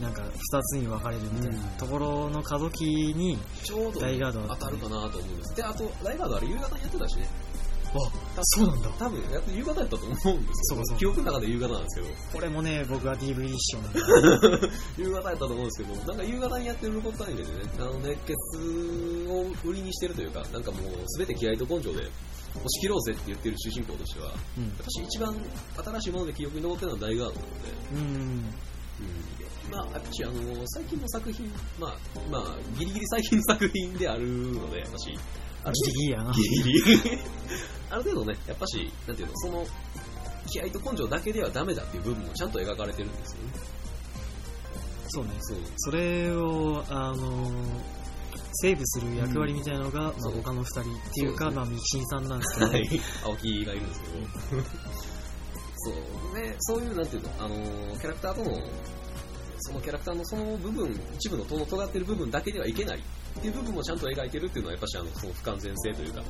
Speaker 1: なんか二つに分かれるみたいな
Speaker 2: うん。
Speaker 1: ところの過渡期に、
Speaker 2: ちょうど
Speaker 1: ライガードは
Speaker 2: 当たるかなと思うんです。で、あと、ライガードあれ夕方にやってたしね。
Speaker 1: あ、そうなんだ。
Speaker 2: 多分、やって夕方やったと思うんですよ。
Speaker 1: そうかそうか
Speaker 2: 記憶の中で夕方なんですけど。
Speaker 1: これもね、僕は DVD 視聴なんだ。<laughs>
Speaker 2: 夕方やったと思うんですけど、なんか夕方にやってるロボットアニメでね、あの熱血を売りにしてるというか、なんかもう全て気合と根性で押し切ろうぜって言ってる主人公としては、
Speaker 1: うん。
Speaker 2: 私一番新しいもので記憶に残ってるのは大ガードなので、
Speaker 1: うん。
Speaker 2: うん、まあ、私、あの、最近の作品、まあ、まあ、ギリギリ最近の作品であるので、私、ある
Speaker 1: ギリギリやな。
Speaker 2: ギリギリ。<laughs> ある程度ね、やっぱし、なんていうの、その、気合と根性だけではダメだっていう部分もちゃんと描かれてるんですよね。
Speaker 1: そうね。
Speaker 2: そう。
Speaker 1: それを、あのセーブする役割みたいなのが、まあ、他の二人っていうか、まあ、ミキシンさんなんですけど、
Speaker 2: はい、青木がいるんですけど、そう <laughs> ね、そういう、なんていうの、あのーキャラクターとの、そのキャラクターのその部分、一部のとの尖ってる部分だけではいけないっていう部分もちゃんと描いてるっていうのは、やっぱしあの、その不完全性というか、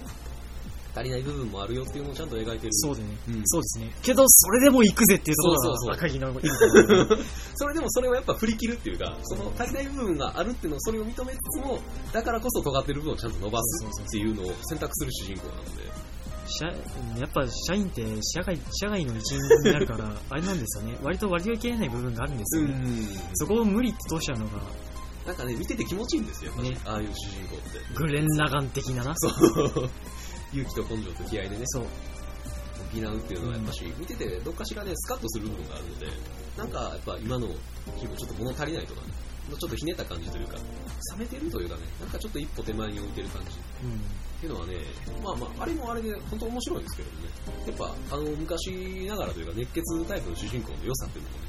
Speaker 2: 足りない部分もあるよっていうのをちゃんと描いてる。
Speaker 1: そうでね、
Speaker 2: うん
Speaker 1: そうですね。けど、それでも行くぜっていうところ
Speaker 2: そうそうそう
Speaker 1: が赤木のいいところ
Speaker 2: それでもそれをやっぱ振り切るっていうか、その足りない部分があるっていうのをそれを認めつつも、だからこそ尖ってる部分をちゃんと伸ばすっていうのを選択する主人公なので。
Speaker 1: 社やっぱ社員って社外社外の一員になるから、あれなんですよね。割と割り切れない部分があるんですよね。
Speaker 2: ん
Speaker 1: そこを無理って通しちゃうのが、
Speaker 2: なんかね、見てて気持ちいいんですよ、
Speaker 1: ね
Speaker 2: ああいう主人公って。
Speaker 1: グレン・ラガン的なな。
Speaker 2: そう。勇気と根性と気合でね、
Speaker 1: そう。
Speaker 2: 補うっていうのはやっぱし、見ててどっかしらね、スカッとする部分があるので、なんかやっぱ今の主人公ちょっと物足りないとかね、ちょっとひねった感じというか、冷めてるというかね、なんかちょっと一歩手前に置いてる感じ。
Speaker 1: うん。
Speaker 2: っていうのはね、まあまあ、あれもあれで本当面白いんですけどね、やっぱあの昔ながらというか熱血タイプの主人公の良さっていうのもね、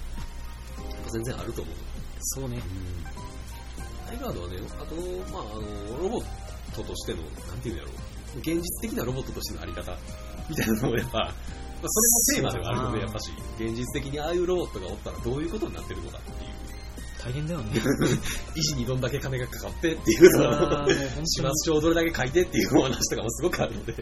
Speaker 2: 全然あると思う。
Speaker 1: そうね。
Speaker 2: アイガードはね、あと、まああの、ロボットとしての、なんていうんだろう、現実的なロボットとしてのあり方みたいなのもやっぱ、まあ、それもテーマではあるので、やっぱし、現実的にああいうロボットがおったらどういうことになってるのかっていう。
Speaker 1: 大変だよね。
Speaker 2: 維持にどんだけ金がかかってっていうのを始末書をどれだけ書いてっていうお話とかもすごくあるので。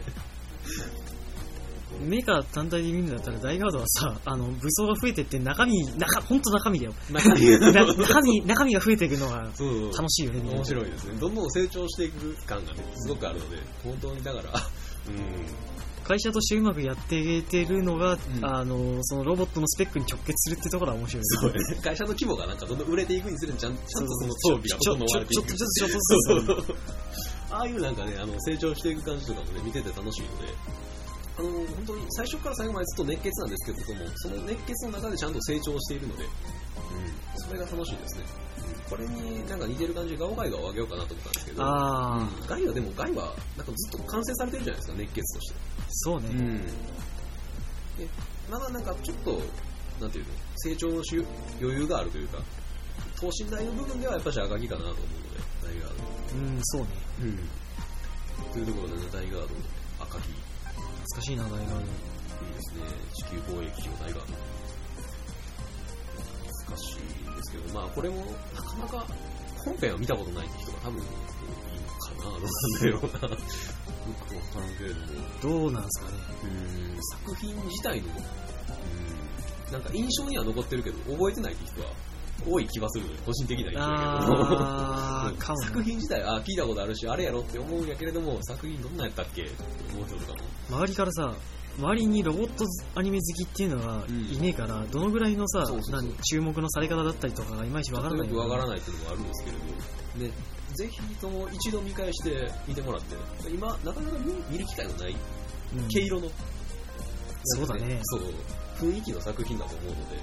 Speaker 1: メーカー単体で見るんだったら、大ガードはさ、あの、武装が増えてって、中身、中、ほんと中身だよ。
Speaker 2: 中身。<laughs>
Speaker 1: な中身、中身が増えていくのが楽しいよね、
Speaker 2: 面白いですね。どんどん成長していく感がね、すごくあるので、本当にだから、うん、
Speaker 1: 会社としてうまくやっていけてるのが、
Speaker 2: ん。
Speaker 1: あの、そのロボットのスペックに直結するってところは面白いです
Speaker 2: ね。会社の規模がなんかどんどん売れていくにつれてちゃんちゃんとその装備が
Speaker 1: ちょ、
Speaker 2: 整
Speaker 1: ちょ、ちょ、
Speaker 2: われていく。
Speaker 1: ちょ、ちょっとずつ、
Speaker 2: そうそうああいうなんかね、あの成長していく感じとかもね、見てて楽しいので、あの本当に最初から最後までずっと熱血なんですけれども、その熱血の中でちゃんと成長しているので、うん、それが楽しいですね。うんこれになんか似てる感じでガオガイガをあげようかなと思ったんですけど、ガイはでもガイはなんかずっと完成されてるじゃないですか、熱血として。
Speaker 1: そうね。
Speaker 2: ん。で、まだなんかちょっと、なんていうの、成長の余裕があるというか、等身大の部分ではやっぱし赤木かなと思うので、ダイガード。
Speaker 1: うん、そうね。
Speaker 2: うん。というところでね、ダイガード、赤木、
Speaker 1: 懐かしいな、大学。
Speaker 2: ですね。地球防衛機をダイガード。難しいですけど、まあこれも、なかなか、本編は見たことないって人が多分、いるのかな、どうなんだろうな。よくわからんけれども。
Speaker 1: どうなんすかね。
Speaker 2: うん作品自体の、うん、なんか印象には残ってるけど、覚えてないって人は多い気はする。個人的な印象やけど。作品自体、あ、聞いたことあるし、あれやろって思うんやけれども、作品どんなんやったっけ？って思う人とかも。
Speaker 1: 周りからさ、周りにロボットアニメ好きっていうのが
Speaker 2: うん。
Speaker 1: いねえから、どのぐらいのさ注目のされ方だったりとかがいまいちわからない。
Speaker 2: よくわから
Speaker 1: い。
Speaker 2: ないっていうのもあるんですけれど、ね、ぜひとも一度見返して見てもらって、今、なかなか見見る機会のない、
Speaker 1: うん。
Speaker 2: 毛色の、
Speaker 1: そうだね。
Speaker 2: そう、雰囲気の作品だと思うので、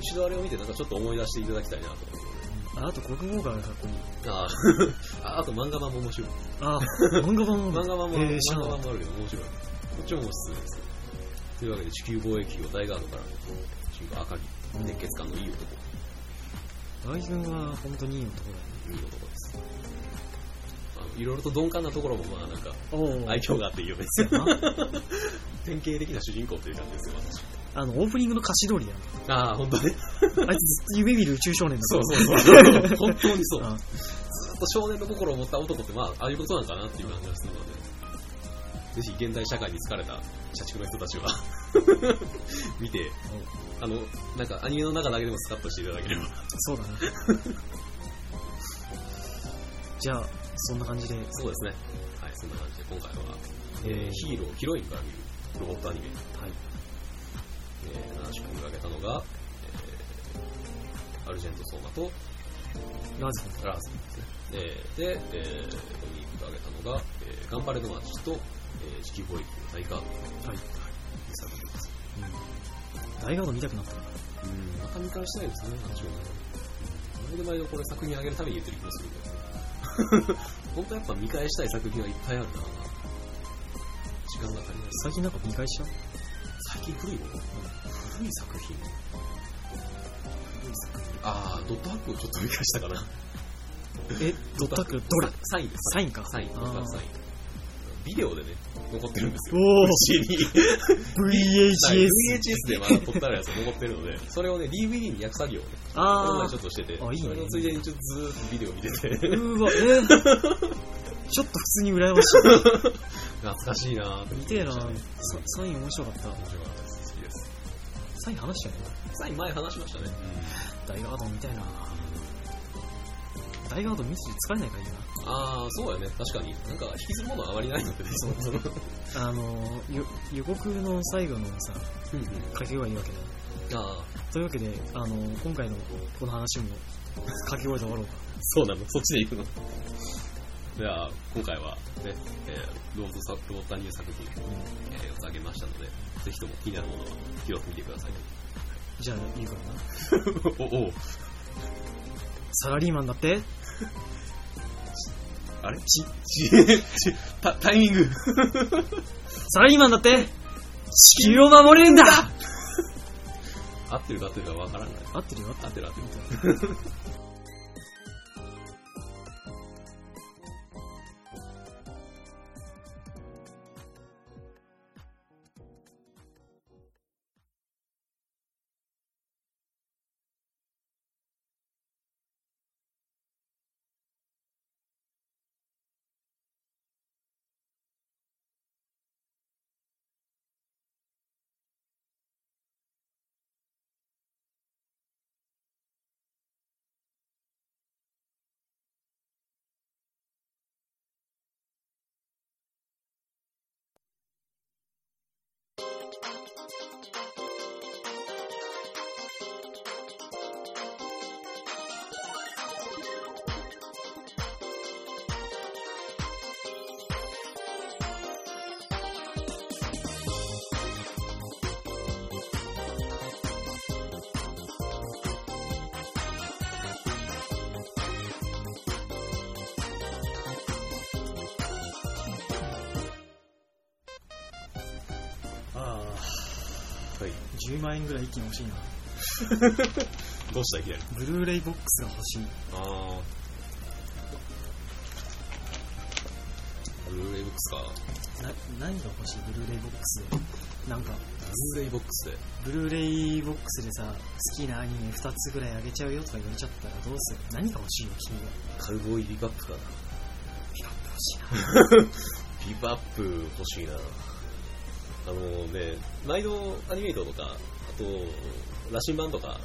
Speaker 2: 一度あれを見て、なんかちょっと思い出していただきたいなと思うので。
Speaker 1: ああと国語がかっこいい。
Speaker 2: あ <laughs> ああと漫画版も面白い。
Speaker 1: あー、漫画版も。
Speaker 2: 漫画版も、漫画版もあるけど面白い。こっちもおすすめです。というわけで地球貿易を大ガードから、地球赤木、熱血感のいい男、
Speaker 1: た大君は本当にいい男だよね。
Speaker 2: いい男です。いろいろと鈍感なところも、まあなんか。愛嬌があっていいよね。
Speaker 1: そうやな
Speaker 2: 典型的な主人公という感じですよ、
Speaker 1: あの、オープニングの歌詞通りだよ。
Speaker 2: 私。ああ、本当ね。
Speaker 1: あいつずっと夢見る宇宙少年だ
Speaker 2: そう
Speaker 1: から
Speaker 2: そうそう。本当にそう。
Speaker 1: あ
Speaker 2: ずっと少年の心を持った男って、まあ、ああいうことなんかなっていう感じがするので、ぜひ現代社会に疲れた社畜の人たちは、<laughs> 見て、あの、なんかアニメの中だけでもスカッとしていただければ。
Speaker 1: そうだな。<laughs> じゃあ、そんな感じで、
Speaker 2: そうですね。はい、そんな感じで今回は、
Speaker 1: えー
Speaker 2: えーヒーロー、ヒロインから見るロボットアニメ、
Speaker 1: はい。
Speaker 2: えー、話し込み上げたのが、えー、アルジェントソーマと
Speaker 1: ラーズ君。
Speaker 2: ラーズですね。えー、で、えー、ここに挙げたのが、えー、ガンバレの街と、えー、地球貿易の大ガード
Speaker 1: はい。
Speaker 2: に作品です。
Speaker 1: うん。大ガード見たくなったな。
Speaker 2: うん、また見返したいですね、話をね。毎度毎度これ作品上げるために言ってる気がするけど。<laughs> 本当やっぱ見返したい作品はいっぱいあるな時間が足りない。
Speaker 1: 最近なんか見返した
Speaker 2: 最近古いもの古い作品古い作品あー、ドットハックをちょっと見返したかな。
Speaker 1: え、ドッタック、どれ
Speaker 2: サインです。
Speaker 1: サインか。
Speaker 2: サイン、ドットハックサイ
Speaker 1: ン。
Speaker 2: ン。ビデオでね、残ってるんですよ。
Speaker 1: おー
Speaker 2: うちに。
Speaker 1: VHS。
Speaker 2: VHS でまだ撮ってあるやつが残ってるので、それをね、DVD に焼く作業をね、
Speaker 1: あ
Speaker 2: 前ちょっとしてて、
Speaker 1: あいいね
Speaker 2: それのついでにちょっとずーっとビデオ見てて、
Speaker 1: ー。うーわ、えー、<laughs> ちょっと普通に羨ましい。<laughs>
Speaker 2: 懐かしいなーって
Speaker 1: 見てえなササイン面白かった。
Speaker 2: 面白かったです。好きです。
Speaker 1: サイン話したよね。
Speaker 2: サイン前話しましたね。
Speaker 1: 大ガード見たいな大ガード見て疲れないからいいな。
Speaker 2: あー、そうやね。確かに。なんか、引きずるものはあまりないのでね。そうそう。<laughs>
Speaker 1: あの、よ予告の最後のさ、
Speaker 2: うんうん。
Speaker 1: 掛け声いいわけだよ。
Speaker 2: あー、
Speaker 1: というわけで、あの、今回のこの話も掛け声で終わろうか。
Speaker 2: そうなの。そっちで行くの。では、今回はね、えー、ロードサップロッタニュー作品、えー、をあげましたので、ぜひとも気になるものは拾ってみてください。
Speaker 1: じゃあ、いいかな。<laughs>
Speaker 2: お、お
Speaker 1: サラリーマンだって？
Speaker 2: あれ？ち、ち、ち、タタイミング。
Speaker 1: サラリーマンだって？地球を守れるんだ <laughs>
Speaker 2: 合ってるか合ってるかわからない。
Speaker 1: 合ってるよ、合って
Speaker 2: 合ってる合ってる。
Speaker 1: ああ、
Speaker 2: はい。
Speaker 1: 10万円ぐらい一気に欲しいな。<laughs>
Speaker 2: どうしたいきなり。
Speaker 1: ブルーレイボックスが欲しい。
Speaker 2: あブルーレイボックスか。
Speaker 1: な何が欲しい？ブルーレイボックスなんか
Speaker 2: ブルーレイボックスで。
Speaker 1: ブルーレイボックスでさ好きなアニメ2つぐらいあげちゃうよとか言われちゃったらどうする？何が欲しいよ君は
Speaker 2: カウボーイビバップかな。
Speaker 1: ピカップ欲しいな
Speaker 2: ビバップ欲しいな。<laughs> あのね、毎度アニメイトとか、あと、羅針盤とか、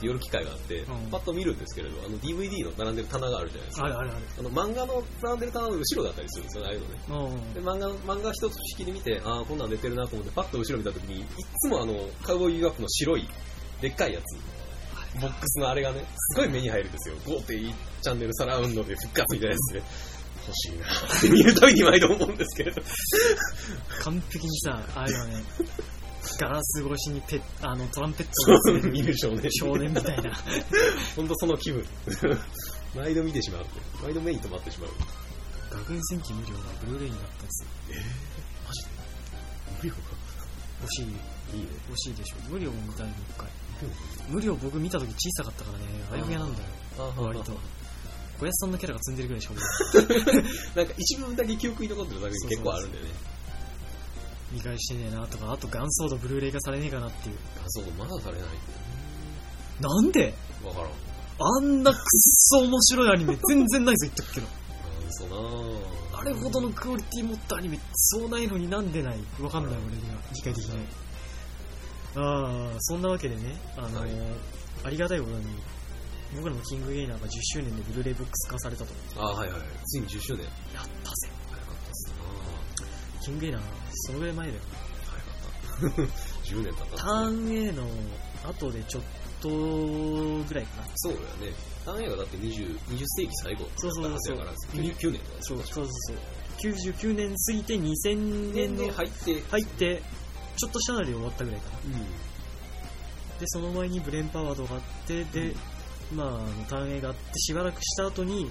Speaker 2: 寄る機会があって、
Speaker 1: うん
Speaker 2: パッと見るんですけれど、あの DVD の並んでる棚があるじゃないですか。
Speaker 1: あるあるある
Speaker 2: あの漫画の並んでる棚の後ろだったりするんですよね、ああいうのね。
Speaker 1: うん
Speaker 2: で漫画漫画一つ式で見て、ああ、こんなん出てるなと思って、パッと後ろ見たときに、いっつもあの、カウボーイビバップの白い、でっかいやつ、ボックスのあれがね、すごい目に入るんですよ。5.1チャンネルサラウンドで復活みたいなやつで、欲しいな。見るたびに毎度思うんですけれど。
Speaker 1: 完璧にさあれはね。ガラス越しにペあのトランペットを
Speaker 2: 見る少年。
Speaker 1: 少年みたいな。
Speaker 2: ほんとその気分。毎度見てしまう。毎度目に留まってしまう。
Speaker 1: 学園戦記無料がブルーレイになったんですよ
Speaker 2: マジ？で無料か。
Speaker 1: 欲しい。
Speaker 2: い。いね。
Speaker 1: 欲しいでしょ。無料も見たいもう一回。無料僕見た時小さかったからね。あやふやなんだよ。
Speaker 2: あ
Speaker 1: 割と小安さんのキャラが積んでるぐらいしか覚えてない。<laughs>
Speaker 2: なんか一部だけ記憶に残ってる作品結構あるんだよね。
Speaker 1: 見返してねえなとかあとガンソードブルーレイ化されねえかなっていう。
Speaker 2: あ、そう、まだされない？
Speaker 1: なんで
Speaker 2: わからん。
Speaker 1: あんなくっそ面白いアニメ全然ないぞ言っとくけど。
Speaker 2: なんそうなぁ
Speaker 1: あれほどのクオリティ持ったアニメそうないのになんでない？わかんない俺には。理解できない。ああそんなわけでねあのー
Speaker 2: はい。
Speaker 1: ありがたいことに僕らのキングゲイナーが10周年でブルーレイブックス化されたと
Speaker 2: あはいはい。ついに10周年。
Speaker 1: やったぜ
Speaker 2: 早かったっすな
Speaker 1: キングゲイナーそのぐらい前だよ
Speaker 2: 早かった。<laughs> 10年経った
Speaker 1: タ。ーン A の後でちょっとぐらいかな
Speaker 2: そうだよね。ターン映画だって20、20世紀最後だったはずやから、99年とか
Speaker 1: そう
Speaker 2: よ
Speaker 1: そうそうそう99年過ぎて2000年の
Speaker 2: 入って、
Speaker 1: 入ってちょっとしたなりで終わったぐらいかな
Speaker 2: うん。
Speaker 1: でその前にブレンパワードがあってで、まあターン A があってしばらくした後に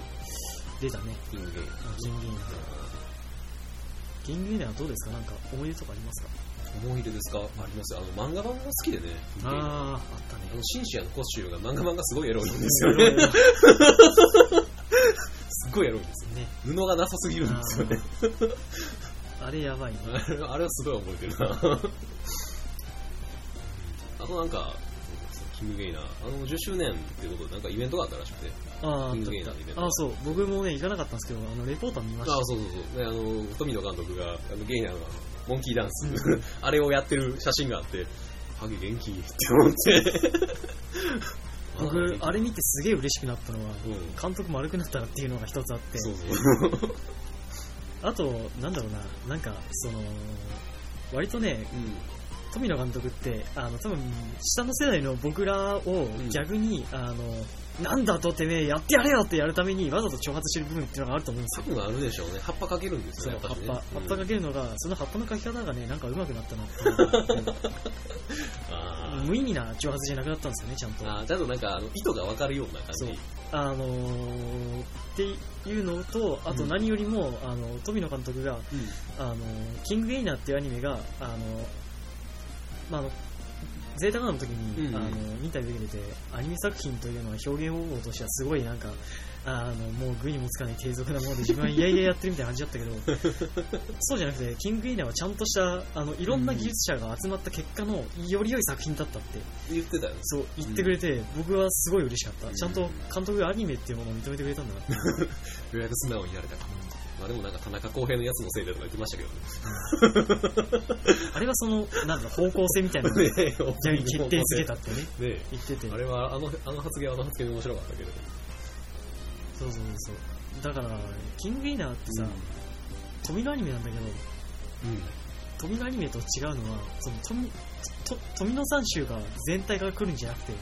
Speaker 1: 出たね
Speaker 2: キングゲイ
Speaker 1: あキングゲイナーキングゲイナーはどうですか？なんか思い出とかありますか？
Speaker 2: 思い出ですか？ありますよ。あの、漫画版が好きでね。
Speaker 1: ああ
Speaker 2: あ
Speaker 1: あったね
Speaker 2: の、シンシアのコスチュが漫画版がすごいエロいんですよね。すっごいエロいんですよ。
Speaker 1: ね
Speaker 2: 布がなさすぎるんですよね。
Speaker 1: あれやばいね
Speaker 2: あれ <laughs> あれはすごい覚えてるな。あとなんか、キングゲイナー、あの10周年ってことでなんかイベントがあったらしくて。
Speaker 1: あ
Speaker 2: キングゲイナーのイベント
Speaker 1: たあそう僕もね行かなかったんですけどあのレポーター見ました
Speaker 2: あそうそうそう。で、あの、富野監督が、あのゲイナーのモンキーダンス、
Speaker 1: うん <laughs>
Speaker 2: あれをやってる写真があって、ハゲ元気って思って。<laughs>
Speaker 1: 僕あれ見てすげえ嬉しくなったのは
Speaker 2: うん。
Speaker 1: 監督丸くなったなっていうのが一つあって
Speaker 2: そうそう。<laughs>
Speaker 1: あとなんだろうななんかその割とね
Speaker 2: うん。
Speaker 1: 富野監督ってあの多分下の世代の僕らを逆に、あのなんだとてめえやってやれよってやるためにわざと挑発してる部分っていうのがあると思うんですよ
Speaker 2: 多分あるでしょうね。葉っぱかけるんですよね、
Speaker 1: そう葉っぱ、
Speaker 2: ね
Speaker 1: 葉っぱかけるのが、その葉っぱの描き方がね、なんか上手くなったなって <laughs> 無意味な挑発じゃなくなったんですよね、ちゃんと。
Speaker 2: ーあー、ちゃんとなんか、あの、意図がわかるような感じ。
Speaker 1: そうあのー、っていうのと、あと
Speaker 2: うん
Speaker 1: 何よりも、あの、富野監督が、
Speaker 2: うん。
Speaker 1: あの、キングゲイナーっていうアニメが、あの、まあ、あの、ゼータガンの時に、
Speaker 2: うん
Speaker 1: あの、インタビュー受けてて、アニメ作品というのは表現方法としてはすごいなんか、あの、もう具にもつかない継続なもので自分はいやいややってるみたいな感じだったけど、<laughs> そうじゃなくて、キングゲイナーはちゃんとした、あの、いろんな技術者が集まった結果の、より良い作品だったって、
Speaker 2: 言ってたよね。
Speaker 1: そう言ってくれて、僕はすごい嬉しかった。
Speaker 2: うん
Speaker 1: ちゃんと監督がアニメっていうものを認めてくれたんだなって。<laughs>
Speaker 2: ようやく素直にやれたか。まあでもなんか田中康平のやつのせいだとか言ってましたけどね。
Speaker 1: あれはその、なんだ、方向性みたいなのを <laughs>
Speaker 2: ねえ
Speaker 1: 逆に決定づけたってね、
Speaker 2: ねえ
Speaker 1: 言ってて。
Speaker 2: あれはあのあの発言はあの発言で面白かったけど。
Speaker 1: そうそうそう。だから、キングゲイナーってさ、富のアニメなんだけど、
Speaker 2: うん。
Speaker 1: 富のアニメと違うのは、その富と富の三州が全体から来るんじゃなくて、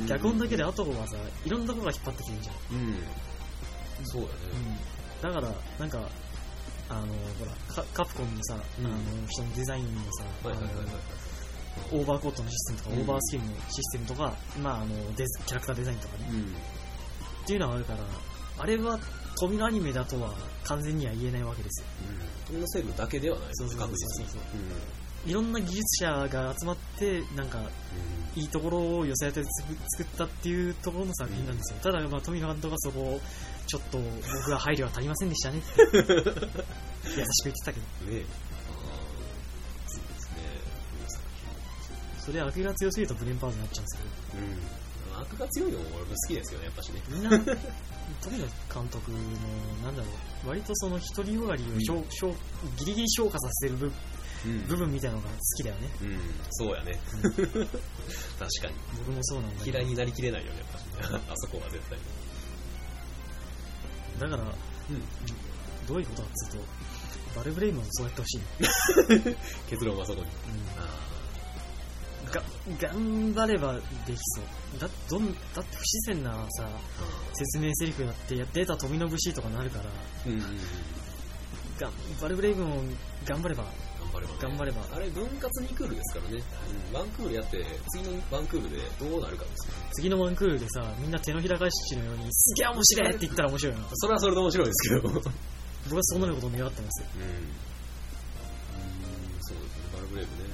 Speaker 2: うん。
Speaker 1: 脚本だけであとはさ、いろんなところが引っ張ってきてるじゃん。
Speaker 2: うん。そうだね。
Speaker 1: だから、なんか、あの、ほら、カカプコンのさ、
Speaker 2: うん。
Speaker 1: あの人のデザインのさ、
Speaker 2: はいはいはいはい。
Speaker 1: あのオーバーコートのシステムとか、
Speaker 2: うん。
Speaker 1: オーバースキルのシステムとか、まあ、あのデザキャラクターデザインとかね、
Speaker 2: うん。
Speaker 1: っていうのはあるから、あれは富のアニメだとは完全には言えないわけですよ。
Speaker 2: 富の成分だけではない。
Speaker 1: そうそうそうそう。
Speaker 2: 確実に。
Speaker 1: いろんな技術者が集まってなんかいいところを寄せ当てて作ったっていうところの作品なんですよ、ただ、まあ、富野監督はそこをちょっと僕は配慮は足りませんでしたね。っ <laughs> て優しく言ってたけど。
Speaker 2: ねあそうですね。
Speaker 1: それ悪が強すぎるとブレンパーズになっちゃうんです
Speaker 2: けどうん。悪が強いのも俺も好きですよねやっぱしね。
Speaker 1: みんな富野監督のなんだろう割とその独りよがりを、うん、ギリギリ消化させてる部部分みたいなのが好きだよね。
Speaker 2: うん、そうやね。うん、<laughs> 確かに。
Speaker 1: 僕もそうなんだ
Speaker 2: 嫌いになりきれないよね、やっぱ <laughs> あそこは絶対。
Speaker 1: だから、うん、どういうことかっていうと、バルブレイムもそうやってほしい。<laughs>
Speaker 2: 結論はそこに。
Speaker 1: が頑張ればできそう。だどんだって不自然なさ、説明セリフだってやってた富の節とかなるから、うんうん、がバルブレイブも頑張れば
Speaker 2: 頑張れば、ね、
Speaker 1: 頑張れば。
Speaker 2: あれ分割2クールですからね、うん、ワンクールやって次のワンクールでどうなるかですよ。
Speaker 1: 次のワンクールでさみんな手のひら返しのようにすげえ面白いって言ったら面白いな。
Speaker 2: それはそれで面白いですけど。
Speaker 1: 僕はそうなることを願ってます
Speaker 2: うん、うん、そうですね。バルブレイブね。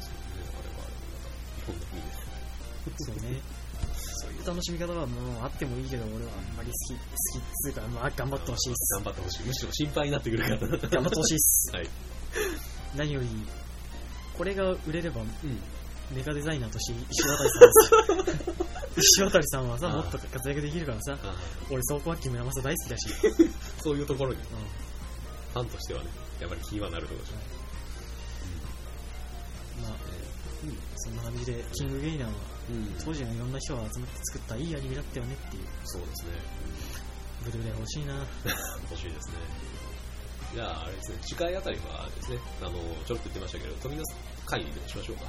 Speaker 2: そうね。あれは。あれまた日本の
Speaker 1: 国でそうね楽しみ方はもうあってもいいけど俺はあんまり好き好きっつうか、まあ、頑張ってほしいっす。
Speaker 2: 頑張ってほしい。むしろ心配になってくるから。頑
Speaker 1: 張ってほしいっす、
Speaker 2: はい、
Speaker 1: 何よりこれが売れれば、うん、メガデザイナーとして石渡さん <laughs> 石渡さんはさもっと活躍できるからさ俺そこは木村正大好きだし。
Speaker 2: そういうところに、うん、ファンとしてはねやっぱり気はなるところでしょ。
Speaker 1: う、まあ、えー、うん、そんな感じでキングゲイナーは、うん、当時のいろんな人が集まって作ったいいアニメだったよねっていう
Speaker 2: そうですね
Speaker 1: ブルーレイ欲しいな <laughs>
Speaker 2: 欲しいですねじゃあ、あれですね、次回あたりはですね、あの、ちょっと言ってましたけど、富の会でしましょうか。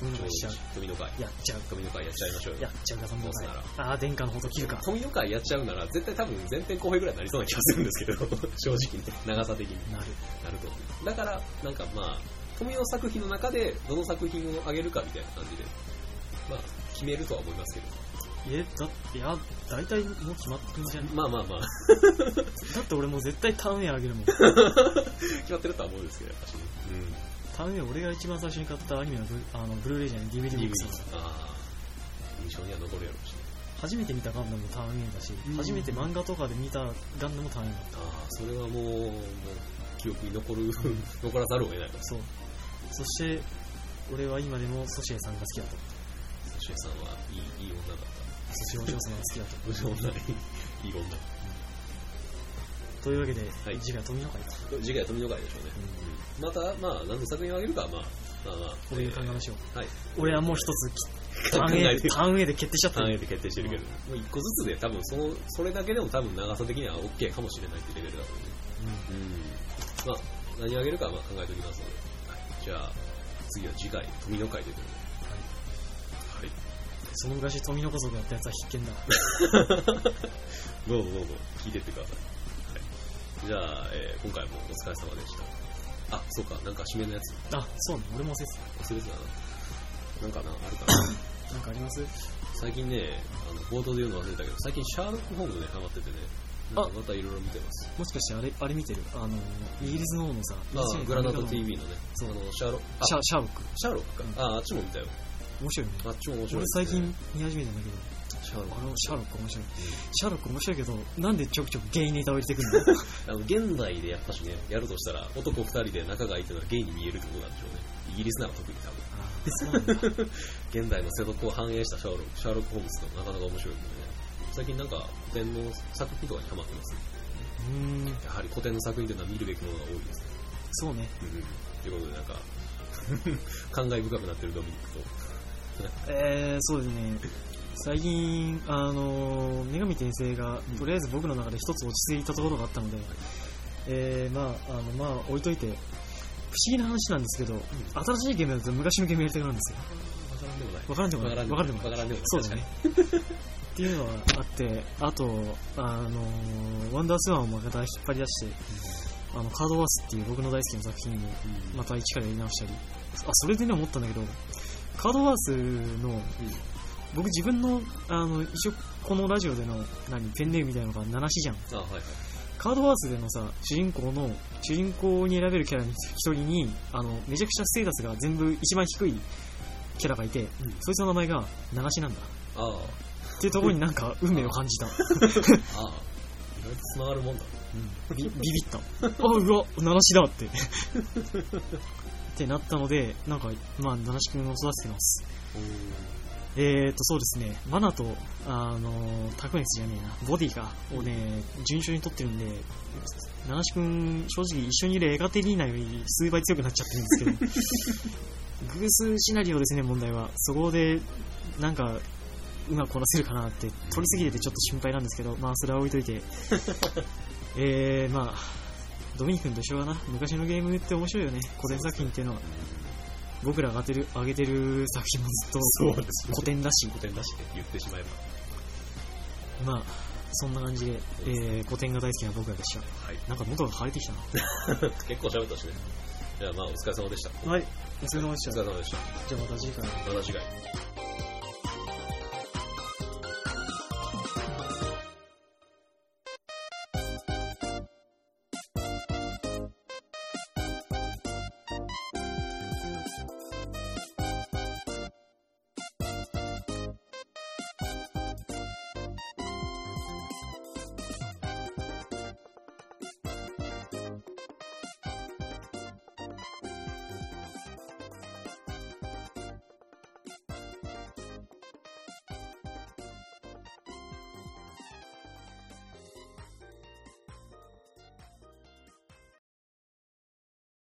Speaker 1: 富の会。
Speaker 2: 富の会。
Speaker 1: やっちゃう。
Speaker 2: 富の会やっちゃいましょう
Speaker 1: やっちゃうか、富の会。ああ、殿下のこと切るか。
Speaker 2: 富の会やっちゃうなら、絶対多分前編後編ぐらいになりそうな気がするんですけど、<laughs> 正直ね、長さ的に。
Speaker 1: なる。
Speaker 2: なると。だから、なんかまあ、富の作品の中で、どの作品をあげるかみたいな感じで、まあ、決めるとは思いますけど。
Speaker 1: え、だって、いや、大体もう決まってるんじゃん。
Speaker 2: まあまあまあ。
Speaker 1: だって俺もう絶対ターンウェイあげるもん。<laughs>
Speaker 2: 決まってるとは思うんですけど、やっぱしね。
Speaker 1: うん。ターンウェイ俺が一番最初に買ったアニメのブあのブルーレイじゃない DVD ボックス
Speaker 2: ああ。印象には残るやろうし、
Speaker 1: 初めて見たガンダムもターンウェイだし、うん、初めて漫画とかで見たガンダムもターンウェイだった。
Speaker 2: ああ、それはもう、もう記憶に残る、残らざるを得ない
Speaker 1: そう。そして、俺は今でもソシエさんが好きだと。
Speaker 2: ソシエさんはいいいい女だった。
Speaker 1: そしお嬢様が好きだと。
Speaker 2: お嬢女、いい女。
Speaker 1: というわけで、はい、次回は富野会か。
Speaker 2: 次回は富野会でしょうね。うん、また、まあ、何の作品をあげるか、まあ、まあまあ。
Speaker 1: 俺が考えましょ
Speaker 2: う。はい。
Speaker 1: 俺はもう一つ、ターン A で、ターン A で決定しちゃった。
Speaker 2: ターン A で決定してるけど、もう一個ずつで多分その、それだけでも多分長さ的には OK かもしれないってレベルだと思う。うん。うん。まあ、何をあげるかはまあ考えておきますので。はい。じゃあ、次は次回、富野会ということで。
Speaker 1: その昔富の子族やったやつは必見だ。<laughs>
Speaker 2: どうぞどうぞ聞いてってください、はい、じゃあ、えー、今回もお疲れ様でした。あそうかなんか締めのやつ。
Speaker 1: あそうね俺も忘れて
Speaker 2: た。忘れてたな。なんかなあるかな。<coughs>
Speaker 1: なんかあります？
Speaker 2: 最近ねあの冒頭で言うの忘れたけど最近シャーロック・ホームズにハマっててね。またいろいろ見てます。
Speaker 1: もしかしてあれあれ見てる？あのイギリスの方のさ
Speaker 2: あグラナダ TV のね。
Speaker 1: そう。
Speaker 2: あのシャーロ
Speaker 1: シャシャーロック。
Speaker 2: シャーロックか、うん、ああっちも見たよ
Speaker 1: 面白いね。
Speaker 2: あっちも面白
Speaker 1: い、ね、俺最近見始めたんだけど、シャーロック。あの、シャーロック面白い。シャーロック面白いけど、なんでちょくちょくゲイネタを入れてくるの？
Speaker 2: あの、現代でやっぱしね、やるとしたら、男二人で仲がいいっていうのはゲイに見えるってことなんでしょうね。イギリスなら特に多分。<laughs> 現代の世俗を反映したシャーロック、シャーロック・ホームズとなかなか面白いんでね。最近なんか古典の作品とかにハマってます、
Speaker 1: うん
Speaker 2: やはり古典の作品というのは見るべきものが多いですね。
Speaker 1: そうね。
Speaker 2: うん。ということでなんか、<laughs> 感慨深くなってるドミニクと、
Speaker 1: えー、そうですね。最近、あの、女神転生が、とりあえず僕の中で一つ落ち着いたところがあったので、えー、まあ、あの、まあ、置いといて、不思議な話なんですけど、新しいゲームだと昔のゲームやりたくなるんですよ。わからんでもない。わからんでもない。
Speaker 2: からんでもない。
Speaker 1: そうだね。っていうのがあって、あと、あの、ワンダースワンをまた引っ張り出して、あの、カードワースっていう僕の大好きな作品をまた一からやり直したり、あ、それでね思ったんだけど、カードワースの、僕自分の、あの、一応このラジオでの、何、ペンネームみたいなのが七しじゃん。
Speaker 2: あ、はいはい。
Speaker 1: カードワースでのさ、主人公の、主人公に選べるキャラの一人に、あの、めちゃくちゃステータスが全部一番低いキャラがいて、そいつの名前が流しなんだ。
Speaker 2: ああ。
Speaker 1: っていうところになんか <laughs> 運命を感じた。
Speaker 2: ああ。意外と繋がるもんだ。
Speaker 1: うん、ビビった。あ、うわ、七しだって。<laughs> ってなったので、なんか、まあ、七しくんを育ててます。えーと、そうですね、マナと、あの、タクネスじゃねえな、ボディが、をね、順調に取ってるんで、七しくん、正直一緒にいるエガテリーナより数倍強くなっちゃってるんですけど、<laughs> 偶数シナリオですね、問題は。そこで、なんか、うまくこなせるかなって、取りすぎててちょっと心配なんですけど、まあ、それは置いといて、<laughs> えー、まあ、ドミニ君と一緒だな。昔のゲームって面白いよね。古典作品っていうのは。僕らがてる上げてる作品もずっと
Speaker 2: そうですね
Speaker 1: 古典だし、
Speaker 2: 古典だしって言ってしまえば。
Speaker 1: まあ、そんな感じで、えー、古典が大好きな僕らでした。
Speaker 2: はい。
Speaker 1: なんか喉が腫れてきた <laughs>
Speaker 2: 結構喋ったしね。じゃあまあお疲れ様でした。
Speaker 1: な。はい、お疲れ様でした。
Speaker 2: お疲れ様でした。
Speaker 1: じゃあまた次回。
Speaker 2: また次回。